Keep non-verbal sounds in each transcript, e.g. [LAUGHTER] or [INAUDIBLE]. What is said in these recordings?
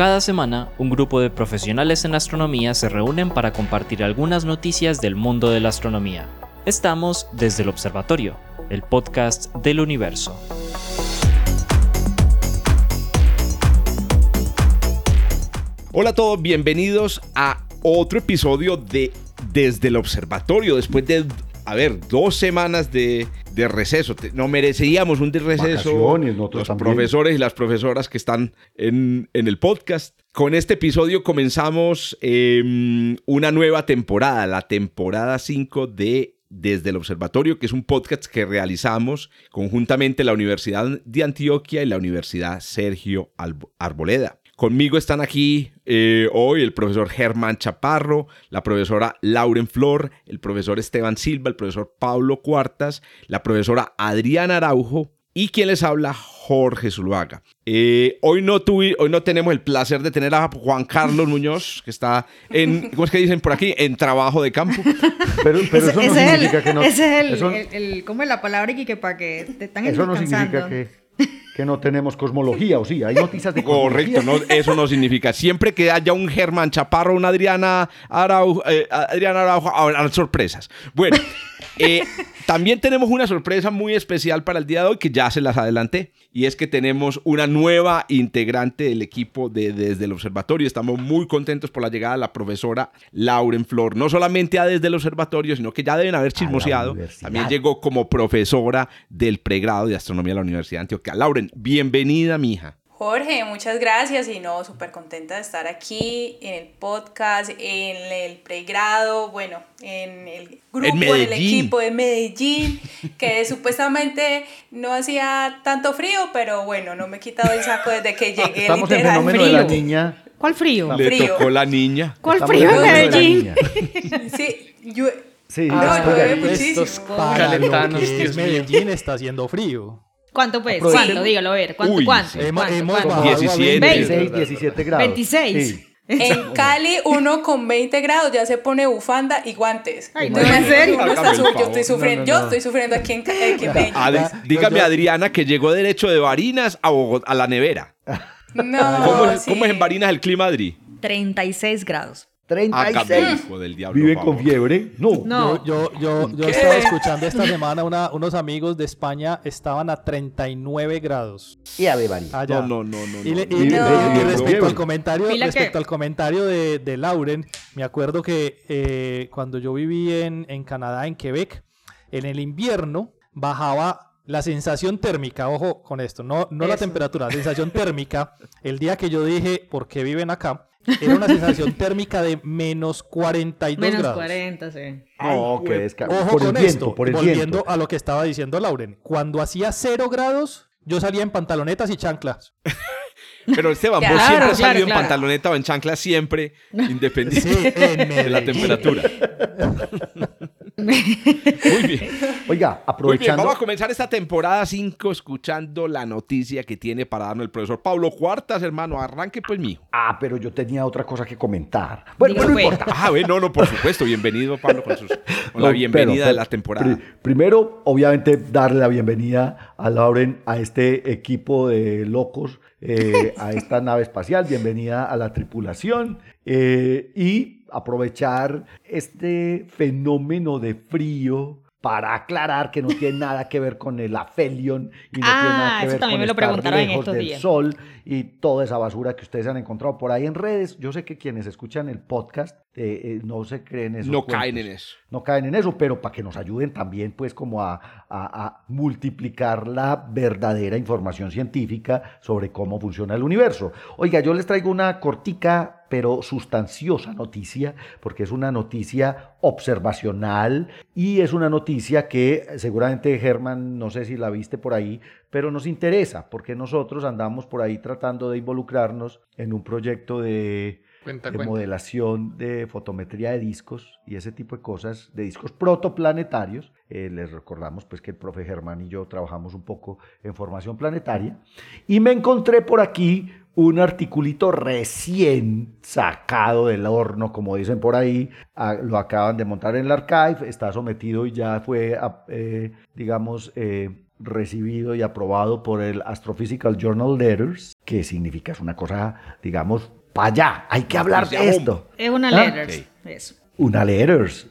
Cada semana, un grupo de profesionales en astronomía se reúnen para compartir algunas noticias del mundo de la astronomía. Estamos desde el Observatorio, el podcast del universo. Hola a todos, bienvenidos a otro episodio de Desde el Observatorio. Después de, a ver, dos semanas de, de receso. No mereceríamos un de receso. Los también. profesores y las profesoras que están en, en el podcast. Con este episodio comenzamos eh, una nueva temporada, la temporada 5 de Desde el Observatorio, que es un podcast que realizamos conjuntamente la Universidad de Antioquia y la Universidad Sergio Arboleda. Conmigo están aquí eh, hoy el profesor Germán Chaparro, la profesora Lauren Flor, el profesor Esteban Silva, el profesor Pablo Cuartas, la profesora Adriana Araujo y quien les habla, Jorge Zuluaga. Eh, hoy, no tuvi- hoy no tenemos el placer de tener a Juan Carlos Muñoz, que está en, [LAUGHS] ¿cómo es que dicen por aquí? En trabajo de campo. Pero, pero ese, eso no ese significa el, que no. ese es el, eso, el- el- ¿cómo es la palabra y que para que te están eso no descansando? significa que, que no tenemos cosmología, o sí, hay noticias de. Correcto, no, eso no significa. Siempre que haya un Germán Chaparro, una Adriana Araujo, eh, Adriana Araujo, habrán sorpresas. Bueno, eh, [LAUGHS] también tenemos una sorpresa muy especial para el día de hoy que ya se las adelanté. Y es que tenemos una nueva integrante del equipo de, Desde el Observatorio. Estamos muy contentos por la llegada de la profesora Lauren Flor. No solamente a Desde el Observatorio, sino que ya deben haber chismoseado. También llegó como profesora del pregrado de Astronomía de la Universidad de Antioquia. Lauren, bienvenida, mija. Jorge, muchas gracias y no, súper contenta de estar aquí en el podcast, en el pregrado, bueno, en el grupo, En en, el equipo de Medellín, que [LAUGHS] supuestamente no hacía tanto frío, pero bueno, no me he quitado el saco desde que llegué Estamos en fenómeno de la frío. niña. ¿Cuál frío? Le Frío. tocó la niña. ¿Cuál Estamos frío en Medellín? [LAUGHS] Sí, yo, Sí, No, llueve muchísimo. Estos calentanos, Dios mío. Medellín está haciendo frío. ¿Cuánto pues? ¿Cuánto? Dígalo, a ver. ¿Cuánto? Uy, ¿Cuánto? sí. Hemos, ¿Cuánto? hemos ¿Cuánto? bajado a 17. 16, 17 grados. 26. Sí. en [LAUGHS] Cali uno con 20 grados ya se pone bufanda y guantes. Ay, no, yo estoy sufriendo, No, no, no. yo estoy sufriendo aquí en, aquí en Medellín. Dígame, Adriana, que llegó derecho de Barinas a, Bogotá- a la nevera. No, ¿Cómo, es- sí. cómo es en Barinas el clima, Adri? 36 grados. Hágame, 36. hijo del diablo. ¿Viven por con fiebre? No. No. Yo, yo, yo, yo estaba escuchando esta semana una- unos amigos de España estaban a 39 grados Y a allá. No, no, no, no. Y, le- no. y- No. y- respecto al comentario, respecto que- al comentario de, de Lauren, me acuerdo que eh, cuando yo viví en, en Canadá, en Quebec, en el invierno bajaba la sensación térmica, ojo con esto, no, no la temperatura, la sensación térmica, el día que yo dije, ¿por qué viven acá? Era una sensación térmica de menos 42 Menos grados. 40, sí. No, que desca- Ojo por el con viento, esto, por el volviendo viento. a lo que estaba diciendo Lauren. Cuando hacía cero grados, yo salía en pantalonetas y chanclas. Pero Esteban, vos Claro, siempre has claro, salido claro. en pantaloneta o en chancla, siempre, [LAUGHS] independiente de la temperatura. [LAUGHS] Muy bien. Oiga, Muy bien, aprovechando. vamos a comenzar esta temporada 5 escuchando la noticia que tiene para darnos el profesor Pablo Cuartas, hermano. Arranque pues, mijo. Ah, pero yo tenía otra cosa que comentar. Bueno, Diga, bueno, no pues. importa. Ah, bueno, no, no, por supuesto. Bienvenido, Pablo, con, sus- [LAUGHS] con la No, bienvenida pero- de la temporada. pri- primero, obviamente, darle la bienvenida a Lauren, a este equipo de locos, eh, [LAUGHS] a esta nave espacial. Bienvenida a la tripulación. eh, y aprovechar este fenómeno de frío para aclarar que no tiene nada que ver con el afelion y no Ah, tiene nada que eso ver con me lo estar lejos estos del días. sol y toda esa basura que ustedes han encontrado por ahí en redes. Yo sé que quienes escuchan el podcast eh, eh, no se creen esos No caen en eso. no caen en eso, pero para que nos ayuden también, pues, como a, a- a multiplicar la verdadera información científica sobre cómo funciona el universo. Oiga, yo les traigo una cortica pero sustanciosa noticia, porque es una noticia observacional y es una noticia que seguramente Germán, no sé si la viste por ahí, pero nos interesa, porque nosotros andamos por ahí tratando de involucrarnos en un proyecto de Cuenta, de cuenta. modelación de fotometría de discos y ese tipo de cosas, de discos protoplanetarios. Eh, les recordamos pues que el profe Germán y yo trabajamos un poco en formación planetaria. Y me encontré por aquí un articulito recién sacado del horno, como dicen por ahí. Ah, lo acaban de montar en el archive, está sometido y ya fue, ah, eh, digamos, eh, recibido y aprobado por el Astrophysical Journal Letters, que significa es una cosa, digamos, para allá, hay que hablar de esto. Es una Ah, letters. Eso. Una Letters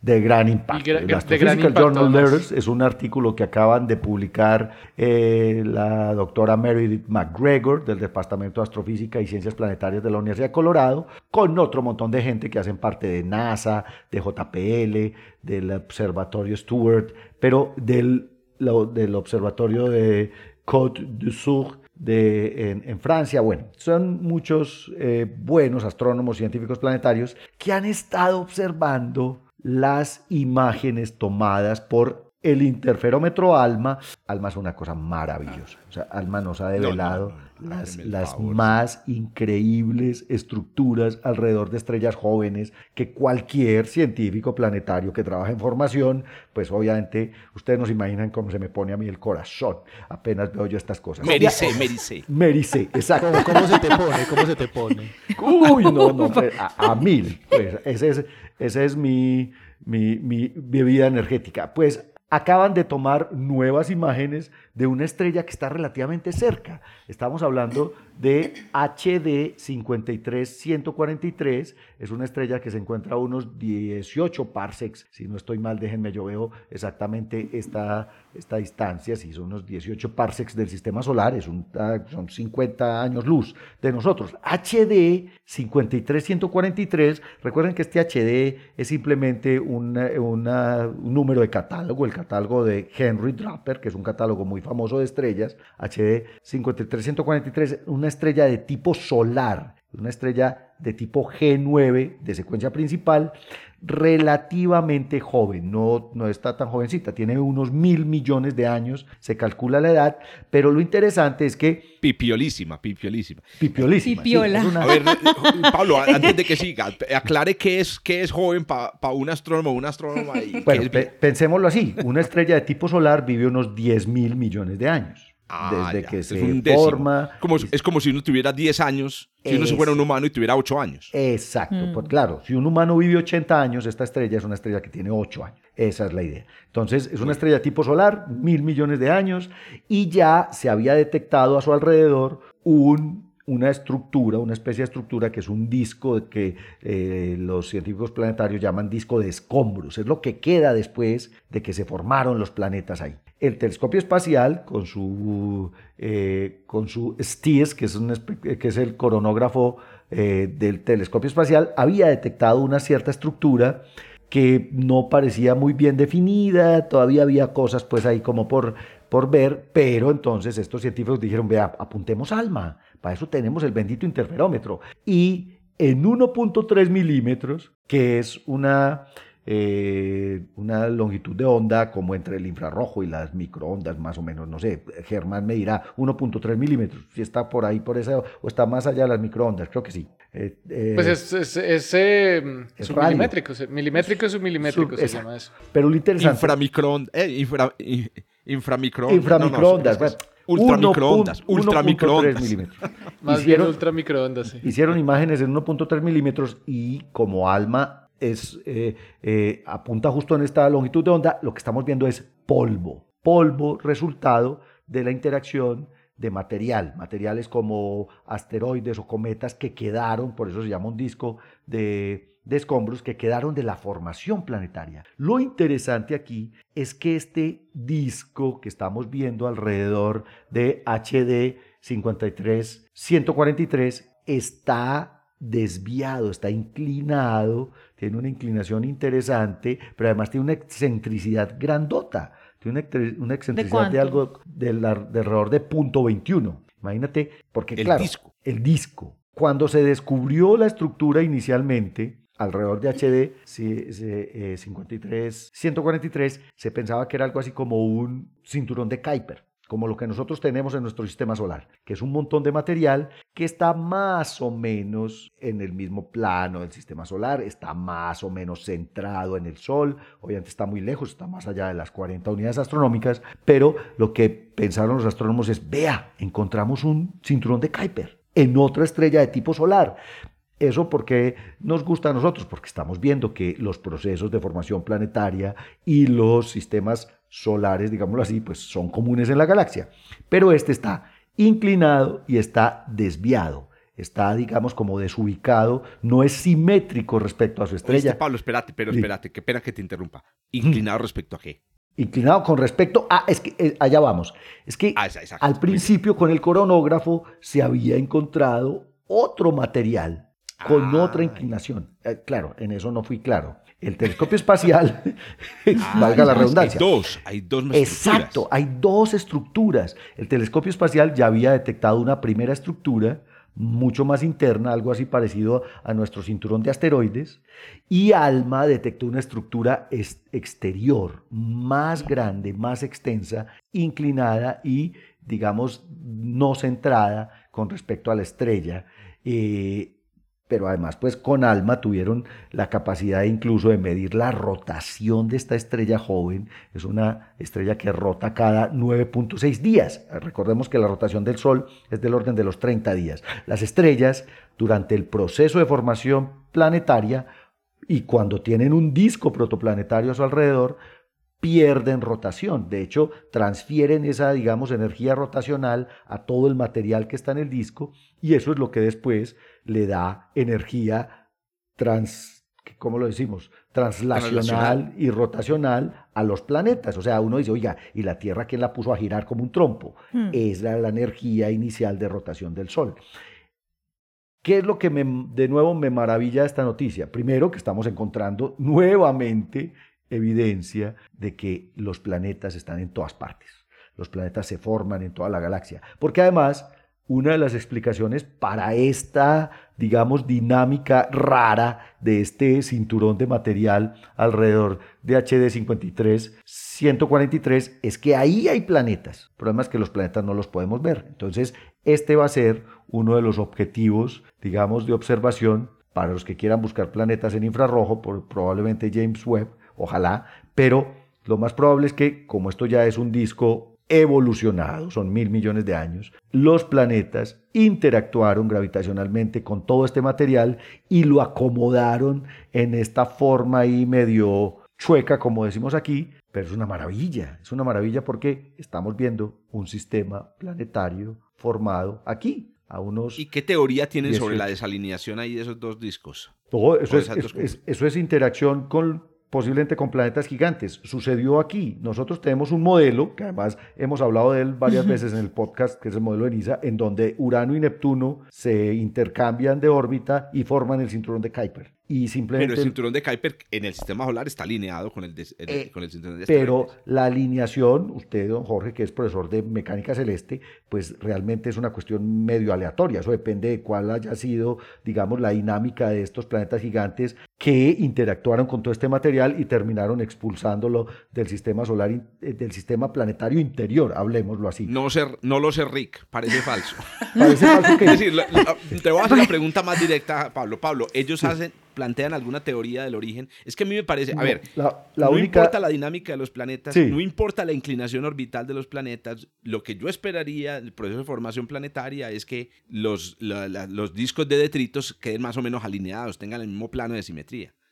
de gran impacto. Gra- El Astrophysical Journal. Letters es un artículo que acaban de publicar eh, la doctora Meredith McGregor del Departamento de Astrofísica y Ciencias Planetarias de la Universidad de Colorado, con otro montón de gente que hacen parte de NASA, de JPL, del Observatorio Stewart, pero del, lo- del Observatorio de Côte d'Azur de, en, en Francia. Bueno, son muchos eh, buenos astrónomos científicos planetarios que han estado observando las imágenes tomadas por el interferómetro ALMA. ALMA es una cosa maravillosa. O sea, ALMA nos ha no, develado no, no, las, las favor. más increíbles estructuras alrededor de estrellas jóvenes que cualquier científico planetario que trabaja en formación, pues obviamente ustedes nos imaginan cómo se me pone a mí el corazón apenas veo yo estas cosas. Méricé, méricé. Méricé, exacto. ¿Cómo, cómo se te pone? ¿Cómo se te pone? Uy, no, no, [LAUGHS] pues, a, a mil. Pues, ese es, ese es mi, mi, mi bebida energética. Pues acaban de tomar nuevas imágenes de una estrella que está relativamente cerca. Estamos hablando de HD 53143. Es una estrella que se encuentra a unos 18 parsecs. Si no estoy mal, déjenme, yo veo exactamente esta, esta distancia. Si son unos 18 parsecs del sistema solar, es un, ah, son 50 años luz de nosotros. HD 53143. Recuerden que este HD es simplemente una- un número de catálogo, el catálogo de Henry Draper, que es un catálogo muy famoso de estrellas. HD 53143, una estrella de tipo solar, una estrella de tipo G9 de secuencia principal, relativamente joven, no, no está tan jovencita, tiene unos mil millones de años, se calcula la edad, pero lo interesante es que Pipiolísima, pipiolísima. pipiolísima. sí, Pipiola. es una- A ver, Pablo, [LAUGHS] antes de que siga, aclare qué es, qué es joven para un astrónomo o una astrónoma. y Bueno, es pe- pensémoslo así, una estrella de tipo solar vive unos 10 mil millones de años. Ah, desde ya, que es se forma. Como, es como si uno tuviera 10 años, si uno se fuera un humano y tuviera 8 años. Exacto, pues claro, si un humano vive 80 años, esta estrella es una estrella que tiene 8 años. Esa es la idea. Entonces, es una estrella tipo solar, mil millones de años, y ya se había detectado a su alrededor un, una estructura, una especie de estructura que es un disco que eh, los científicos planetarios llaman disco de escombros. Es lo que queda después de que se formaron los planetas ahí. El telescopio espacial, con su, eh, con su STIES, que es, un espe- que es el coronógrafo eh, del telescopio espacial, había detectado una cierta estructura que no parecía muy bien definida, todavía había cosas pues ahí como por, por ver, pero entonces estos científicos dijeron, vea, apuntemos ALMA, para eso tenemos el bendito interferómetro. Y en 1.3 milímetros, que es una, eh, una longitud de onda como entre el infrarrojo y las microondas, más o menos, no sé, Germán me dirá 1.3 milímetros, si está por ahí, por esa, o está más allá de las microondas, creo que sí. Eh, eh, Pues es, es, es, eh, Es submilimétrico. Milimétrico, submilimétrico Sub- se llama eso. pero lo interesante... Inframicroondas. Eh, infra, in- inframicroondas. Inframicroondas, No, ultramicroondas. 1.3 Ultramicroondas. milímetros. [LAUGHS] Más Hicieron- bien ultramicroondas, sí. Hicieron imágenes en 1.3 milímetros y como ALMA es, eh, eh, apunta justo en esta longitud de onda, lo que estamos viendo es polvo. Polvo resultado de la interacción de material, materiales como asteroides o cometas que quedaron, por eso se llama un disco de, de escombros, que quedaron de la formación planetaria. Lo interesante aquí es que este disco que estamos viendo alrededor de HD 53 143 está desviado, está inclinado, tiene una inclinación interesante, pero además tiene una excentricidad grandota. Tiene una, ex- una excentricidad de, algo del de alrededor de punto 21. Imagínate, porque El claro, disco. el disco. Cuando se descubrió la estructura inicialmente, alrededor de HD sí, sí, eh, 53, 143, se pensaba que era algo así como un cinturón de Kuiper, como lo que nosotros tenemos en nuestro sistema solar, que es un montón de material que está más o menos en el mismo plano del sistema solar, está más o menos centrado en el Sol, obviamente está muy lejos, está más allá de las 40 unidades astronómicas, pero lo que pensaron los astrónomos es, vea, encontramos un cinturón de Kuiper en otra estrella de tipo solar. ¿Eso porque nos gusta a nosotros? Porque estamos viendo que los procesos de formación planetaria y los sistemas solares, digámoslo así, pues son comunes en la galaxia. Pero este está inclinado y está desviado. Está, digamos, como desubicado, no es simétrico respecto a su estrella. Oíste, Pablo, espérate, pero espérate, qué pena que te interrumpa. ¿Inclinado respecto a qué? Inclinado con respecto a, es que eh, allá vamos. Es que Ah, exacto. al principio con el coronógrafo se había encontrado otro material con Ah. otra inclinación. Eh, claro, en eso no fui claro. El telescopio espacial, [LAUGHS] Ah, valga la redundancia. Hay dos, hay dos Exacto, hay dos estructuras. El telescopio espacial ya había detectado una primera estructura mucho más interna, algo así parecido a nuestro cinturón de asteroides, y ALMA detectó una estructura es- exterior más grande, más extensa, inclinada y, digamos, no centrada con respecto a la estrella. Eh, pero además, pues con ALMA tuvieron la capacidad incluso de medir la rotación de esta estrella joven. Es una estrella que rota cada 9.6 días. Recordemos que la rotación del Sol es del orden de los 30 días. Las estrellas, durante el proceso de formación planetaria y cuando tienen un disco protoplanetario a su alrededor, pierden rotación. De hecho, transfieren esa, digamos, energía rotacional a todo el material que está en el disco y eso es lo que después le da energía trans, ¿cómo lo decimos? Translacional, y rotacional a los planetas. O sea, uno dice, oiga, ¿y la Tierra quién la puso a girar como un trompo? Hmm. Es la, la energía inicial de rotación del Sol. ¿Qué es lo que me- de nuevo me maravilla de esta noticia? Primero, que estamos encontrando nuevamente evidencia de que los planetas están en todas partes. Los planetas se forman en toda la galaxia. Porque además, una de las explicaciones para esta, digamos, dinámica rara de este cinturón de material alrededor de HD 53 143 es que ahí hay planetas. El problema es que los planetas no los podemos ver. Entonces, este va a ser uno de los objetivos, digamos, de observación para los que quieran buscar planetas en infrarrojo, por, probablemente James Webb, ojalá, pero lo más probable es que, como esto ya es un disco evolucionado, son mil millones de años, los planetas interactuaron gravitacionalmente con todo este material y lo acomodaron en esta forma ahí medio chueca, como decimos aquí, pero es una maravilla, es una maravilla porque estamos viendo un sistema planetario formado aquí, a unos... ¿Y qué teoría tienen sobre la 18. desalineación ahí de esos dos discos? Todo eso Con es, esas dos es- es- eso es interacción con posiblemente con planetas gigantes. Sucedió aquí. Nosotros tenemos un modelo, que además hemos hablado de él varias veces en el podcast, que es el modelo de NISA, en donde Urano y Neptuno se intercambian de órbita y forman el cinturón de Kuiper. Y simplemente... Pero el cinturón de Kuiper en el sistema solar está alineado con el, de- el- Eh, con el cinturón de Pero la alineación, usted, don Jorge, que es profesor de mecánica celeste, pues realmente es una cuestión medio aleatoria. Eso depende de cuál haya sido, digamos, la dinámica de estos planetas gigantes que interactuaron con todo este material y terminaron expulsándolo del sistema solar, eh, del sistema planetario interior, hablemoslo así. No, sé, no lo sé, Rick, parece falso. [LAUGHS] Parece falso que Es decir, la- la- te voy a hacer la pregunta más directa, Pablo. Pablo, ellos hacen, plantean alguna teoría del origen. Es que a mí me parece, a No, ver, la- la no única- importa la dinámica de los planetas, Sí. no importa la inclinación orbital de los planetas, lo que yo esperaría del proceso de formación planetaria es que los, la- los discos de detritos queden más o menos alineados, tengan el mismo plano de simetría.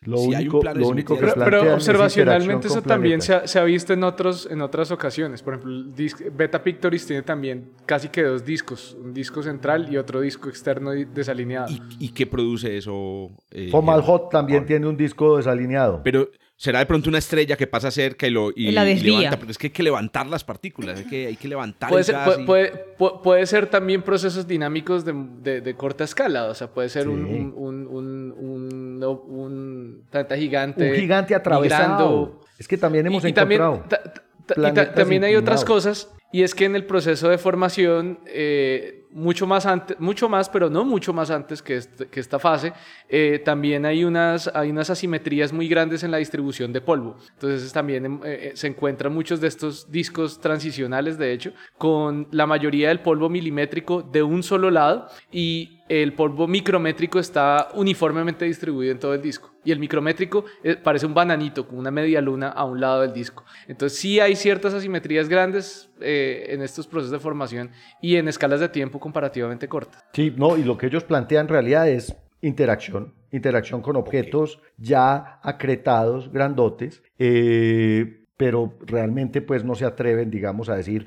Lo si hay único- un plano de lo único que Pero, observacionalmente eso también se ha, se ha visto en, otros, en otras ocasiones. Por ejemplo, Beta Pictoris tiene también casi que dos discos, un disco central y otro disco externo desalineado. ¿Y, y qué produce eso? eh, Fomalhaut también tiene un disco desalineado. Pero será de pronto una estrella que pasa cerca y lo y, la desvía. levanta, pero es que hay que levantar las partículas, hay que, hay que levantar Puede el ser, gas puede, y- puede- pu- puede ser también procesos dinámicos de, de- de corta escala, o sea, puede ser un, Sí. un, un, un, un- no, un planeta gigante. un gigante atravesado. migrando. Es que también hemos Y- y también, encontrado. ta- ta- ta- y ta- también hay otras cosas, y es que en el proceso de formación, eh, mucho más mucho más, pero no mucho más antes que, esta fase, eh, también hay unas, hay unas asimetrías muy grandes en la distribución de polvo. Entonces también em, eh, se encuentran muchos de estos discos transicionales, de hecho, con la mayoría del polvo milimétrico de un solo lado y el polvo micrométrico está uniformemente distribuido en todo el disco. Y el micrométrico eh, parece un bananito con una media luna a un lado del disco. Entonces sí hay ciertas asimetrías grandes eh, en estos procesos de formación y en escalas de tiempo comparativamente cortas. Sí, no, y lo que ellos plantean en realidad es interacción, interacción con objetos ya acretados, grandotes, eh, pero realmente pues no se atreven, digamos, a decir,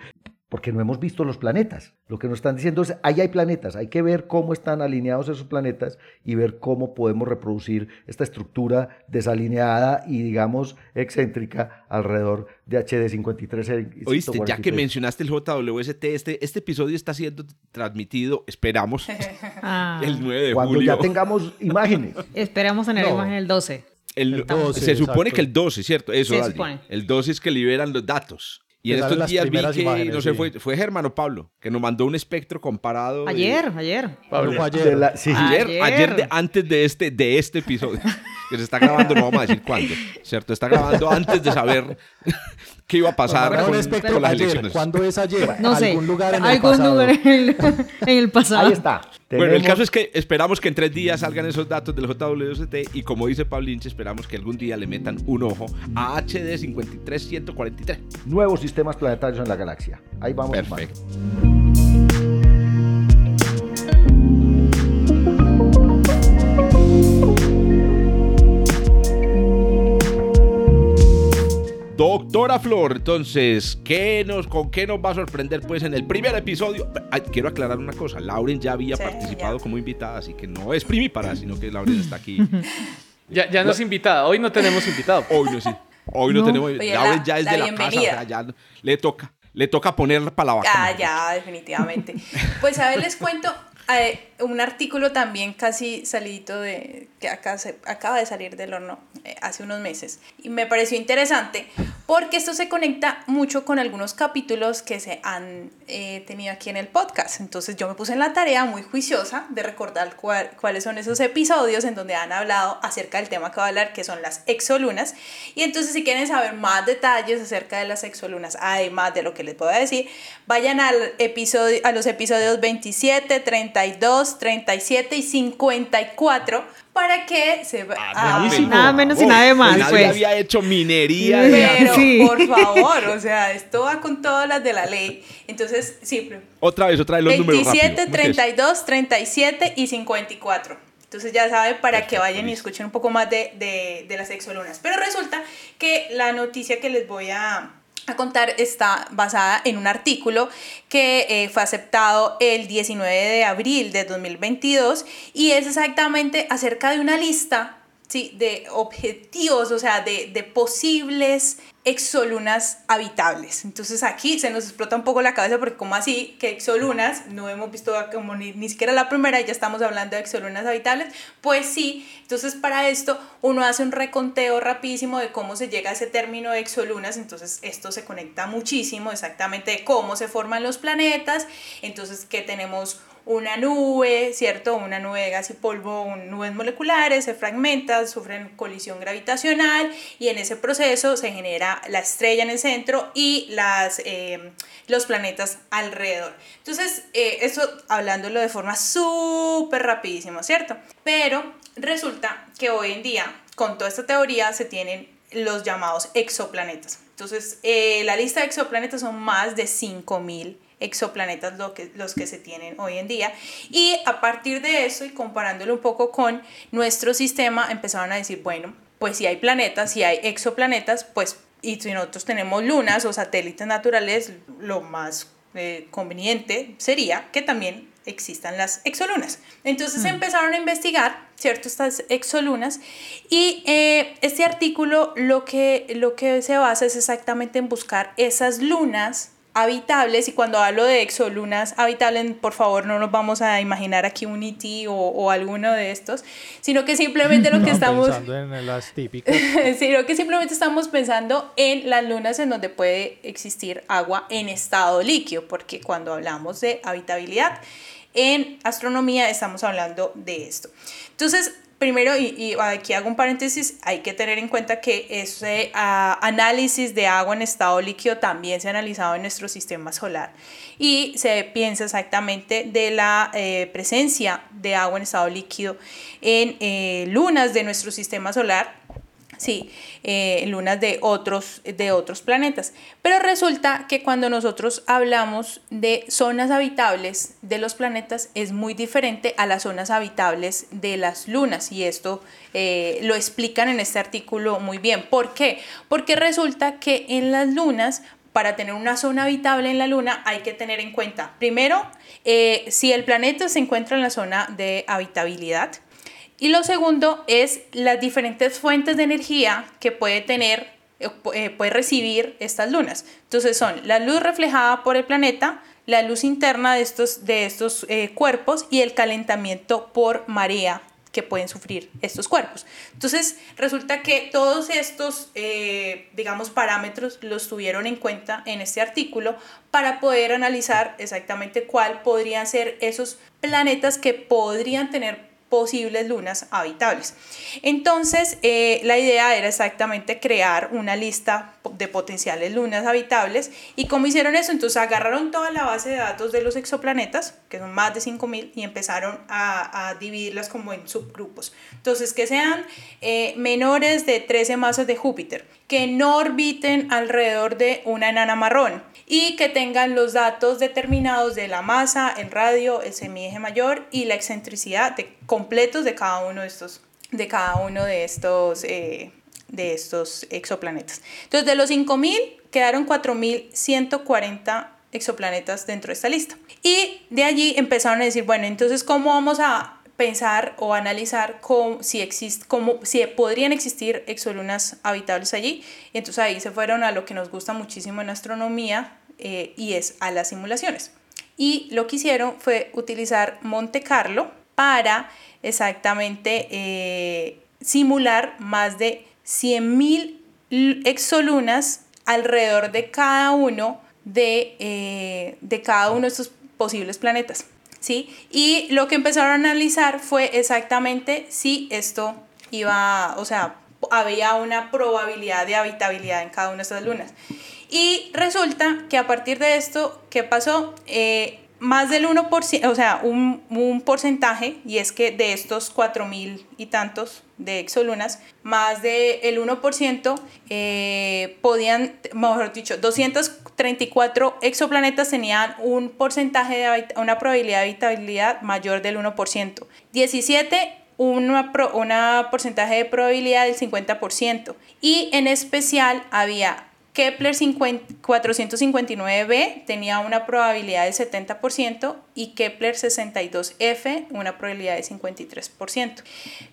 porque no hemos visto los planetas. Lo que nos están diciendo es, ahí hay planetas, hay que ver cómo están alineados esos planetas y ver cómo podemos reproducir esta estructura desalineada y, digamos, excéntrica alrededor de HD 53. Oíste, ya que mencionaste el JWST, este, este episodio está siendo transmitido, esperamos, [LAUGHS] Ah, el 9 de Cuando julio. ya tengamos imágenes. [LAUGHS] esperamos tener No. imagen el 12. El- El 12, se supone exacto. que el 12, ¿cierto? Eso, Se supone. El 12 es que liberan los datos. Y en estos días vi que, imágenes, no sé, sí. fue, fue Germán o Pablo, que nos mandó un espectro comparado. de- Ayer, ayer. Pablo. Fue ayer. de la- sí, Ayer, Ayer. ayer de- antes de este, de este episodio, [LAUGHS] que se está grabando, no vamos a decir cuándo, ¿cierto? Está grabando antes de saber [LAUGHS] qué iba a pasar Mandaron con, un espectro con las ayer. elecciones. ¿Cuándo es ayer? No sé. Algún lugar en el algún pasado. lugar en el, [LAUGHS] en el pasado. Ahí está. Bueno, el Tenemos- caso es que esperamos que en tres días salgan esos datos del JWST y como dice Pablinche, esperamos que algún día le metan un ojo a HD 53143. nuevos sistemas planetarios en la galaxia. Ahí vamos. Perfecto. Doctora Flor, entonces, ¿qué nos, ¿con qué nos va a sorprender pues en el primer episodio? Ay, quiero aclarar una cosa, Lauren ya había Sí, participado ya. como invitada, así que no es primípara, sino que Lauren está aquí. [LAUGHS] Ya, ya no es invitada, hoy no tenemos invitado. Hoy no, sí. Hoy no, No. tenemos. Oye, Lauren la- ya es la de la casa, o sea, ya le toca, le toca poner para la vaca. Ah, ya, definitivamente. Pues a ver, les cuento eh, un artículo también casi salidito de, acaba de salir del horno eh, hace unos meses. Y me pareció interesante porque esto se conecta mucho con algunos capítulos que se han eh, tenido aquí en el podcast. Entonces yo me puse en la tarea muy juiciosa de recordar cuál- cuáles son esos episodios en donde han hablado acerca del tema que voy a hablar, que son las exolunas. Y entonces si quieren saber más detalles acerca de las exolunas, además de lo que les voy a decir, vayan al episodio, a los episodios 27, 32, 37 y 54 para que se va- Ah, ah. Nada menos y nada de más, Nadie pues. había hecho minería. Pero Sí. por favor, o sea, esto va con todas las de la ley. Entonces, sí, Otra vez, otra vez los números 27, rápido. ¿Cómo es eso? 32, 37 y 54. Entonces ya saben para que vayan y escuchen un poco más de, de, de las exolunas. Pero resulta que la noticia que les voy a, a contar está basada en un artículo que eh, fue aceptado el 19 de abril de 2022 y es exactamente acerca de una lista ¿sí? de objetivos, o sea, de, de posibles exolunas habitables. Entonces aquí se nos explota un poco la cabeza porque como así que exolunas, no hemos visto como ni, ni siquiera la primera, ya estamos hablando de exolunas habitables, pues sí, entonces para esto uno hace un reconteo rapidísimo de cómo se llega a ese término de exolunas, entonces esto se conecta muchísimo exactamente de cómo se forman los planetas, entonces que tenemos una nube, ¿cierto? Una nube de gas y polvo, nubes moleculares, se fragmentan, sufren colisión gravitacional y en ese proceso se genera la estrella en el centro y las, eh, los planetas alrededor. Entonces, eh, eso hablándolo de forma súper rapidísimo, ¿cierto? Pero resulta que hoy en día, con toda esta teoría, se tienen los llamados exoplanetas. Entonces, eh, la lista de exoplanetas son más de 5000 exoplanetas lo que, los que se tienen hoy en día. Y a partir de eso y comparándolo un poco con nuestro sistema, empezaron a decir, bueno, pues si hay planetas, si hay exoplanetas, pues y si nosotros tenemos lunas o satélites naturales, lo más eh, conveniente sería que también existan las exolunas. Entonces empezaron a investigar, ¿cierto? Estas exolunas y eh, este artículo lo que, lo que se basa es exactamente en buscar esas lunas habitables y cuando hablo de exolunas habitables por favor no nos vamos a imaginar aquí un ET o, o alguno de estos sino que simplemente lo [LAUGHS] que estamos Pensando en las típicas. [LAUGHS] sino que simplemente estamos pensando en las lunas en donde puede existir agua en estado líquido, porque cuando hablamos de habitabilidad en astronomía estamos hablando de esto. Entonces, primero, y, y aquí hago un paréntesis, hay que tener en cuenta que ese ah, análisis de agua en estado líquido también se ha analizado en nuestro sistema solar. Y se piensa exactamente de la eh, presencia de agua en estado líquido en eh, lunas de nuestro sistema solar Sí, eh, lunas de otros, de otros planetas. Pero resulta que cuando nosotros hablamos de zonas habitables de los planetas es muy diferente a las zonas habitables de las lunas y esto eh, lo explican en este artículo muy bien. ¿Por qué? Porque resulta que en las lunas para tener una zona habitable en la Luna hay que tener en cuenta, primero, eh, si el planeta se encuentra en la zona de habitabilidad, y lo segundo es las diferentes fuentes de energía que puede tener, eh, eh, puede recibir estas lunas. Entonces son la luz reflejada por el planeta, la luz interna de estos, de estos eh, cuerpos y el calentamiento por marea que pueden sufrir estos cuerpos. Entonces, resulta que todos estos, digamos, parámetros los tuvieron en cuenta en este artículo para poder analizar exactamente cuál podrían ser esos planetas que podrían tener posibles lunas habitables. Entonces, eh, la idea era exactamente crear una lista de potenciales lunas habitables. ¿Y cómo hicieron eso? Entonces agarraron toda la base de datos de los exoplanetas, que son más de 5.000, y empezaron a, dividirlas como en subgrupos. Entonces, que sean eh, menores de 13 masas de Júpiter, que no orbiten alrededor de una enana marrón y que tengan los datos determinados de la masa, el radio, el semieje mayor y la excentricidad de, completos de cada uno de estos, de cada uno de estos, eh, de estos exoplanetas. Entonces, de los 5.000 quedaron 4.140 exoplanetas dentro de esta lista. Y de allí empezaron a decir, bueno, entonces, ¿cómo vamos a pensar o analizar cómo, si, existe, cómo, si podrían existir exolunas habitables allí. Y entonces ahí se fueron a lo que nos gusta muchísimo en astronomía eh, y es a las simulaciones. Y lo que hicieron fue utilizar Monte Carlo para exactamente eh, simular más de 100.000 exolunas alrededor de cada uno de, eh, de cada uno de estos posibles planetas. ¿Sí? Y lo que empezaron a analizar fue exactamente si esto iba, o sea, había una probabilidad de habitabilidad en cada una de estas lunas. Y resulta que a partir de esto, ¿qué pasó? Eh, más del 1%, o sea, un, un, porcentaje, y es que de estos 4.000 y tantos de exolunas, más del 1% eh, podían, mejor dicho, 234 exoplanetas tenían un porcentaje de una probabilidad de habitabilidad mayor del 1%. 17 una, una porcentaje de probabilidad del 50% y en especial había Kepler 459b tenía una probabilidad del 70% y Kepler 62f una probabilidad del 53%.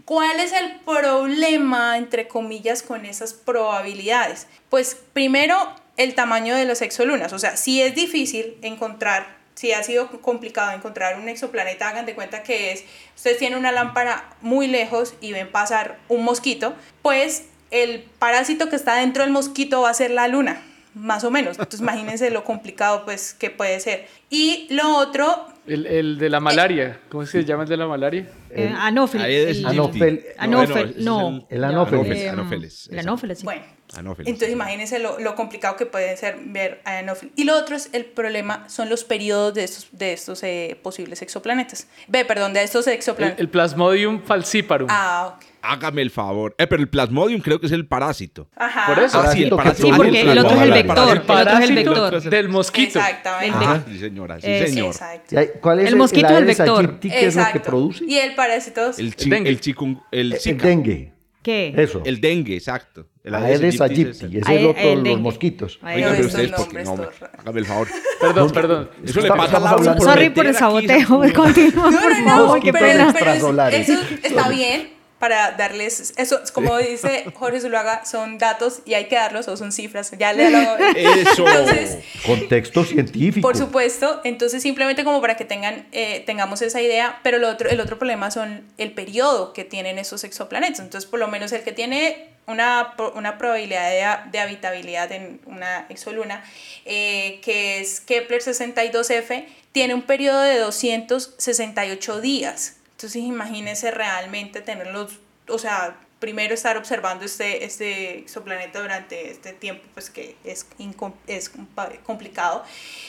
¿Cuál es el problema, entre comillas, con esas probabilidades? Pues primero, el tamaño de las exolunas. O sea, si es difícil encontrar si ha sido complicado encontrar un exoplaneta, hagan de cuenta que es, ustedes tienen una lámpara muy lejos y ven pasar un mosquito, pues el parásito que está dentro del mosquito va a ser la luna, más o menos. Entonces imagínense lo complicado pues que puede ser. Y lo otro... El, el de la malaria, ¿cómo se llama el de la malaria? Eh, anófeles. El, anófel, anófel, no. El anófeles. Eh, anófeles. El anófeles, sí. Bueno, entonces imagínense lo, lo, complicado que puede ser ver a anófeles. Y lo otro es el problema, son los periodos de estos, de estos eh, posibles exoplanetas. Ve, perdón, de estos exoplanetas. El, el Plasmodium falciparum. Ah, ok. Hágame el favor. Eh, pero el plasmodium creo que es el parásito. Ajá. Por eso. Ah, sí, el parásito. Sí, porque el otro es el vector. El El otro es el parásito vector. del mosquito. Exactamente. Ajá, sí, señora, sí, Eh, señor. Exacto. ¿Y hay- ¿Cuál es El mosquito es el Aedes vector. ¿Qué es lo que Exacto. produce? Y el parásito El, chi- dengue. el chikun- el El zika. dengue. ¿Qué? Eso. El dengue, exacto. El Aedes aegypti aegypti. es el- es el otro de el los mosquitos. Ay, Oiga, no, pero ustedes, porque no, hágame el favor. Perdón, perdón. Eso le pasa a por Sorry por el saboteo. Continúa, No, por no, no, favor. Mosquitos pero, es- eso está bien para darles, eso, como dice [LAUGHS] Jorge Zuluaga, son datos y hay que darlos o son cifras, ya le lo... Eso. [LAUGHS] Entonces, Contexto científico. por supuesto, entonces simplemente como para que tengan, eh, tengamos esa idea, pero lo otro, el otro problema son el periodo que tienen esos exoplanetas, entonces por lo menos el que tiene una, una probabilidad de, de habitabilidad en una exoluna, eh, que es Kepler 62f, tiene un periodo de 268 días. Entonces imagínense realmente tenerlos, o sea, primero estar observando este, este exoplaneta durante este tiempo, pues que es, es complicado.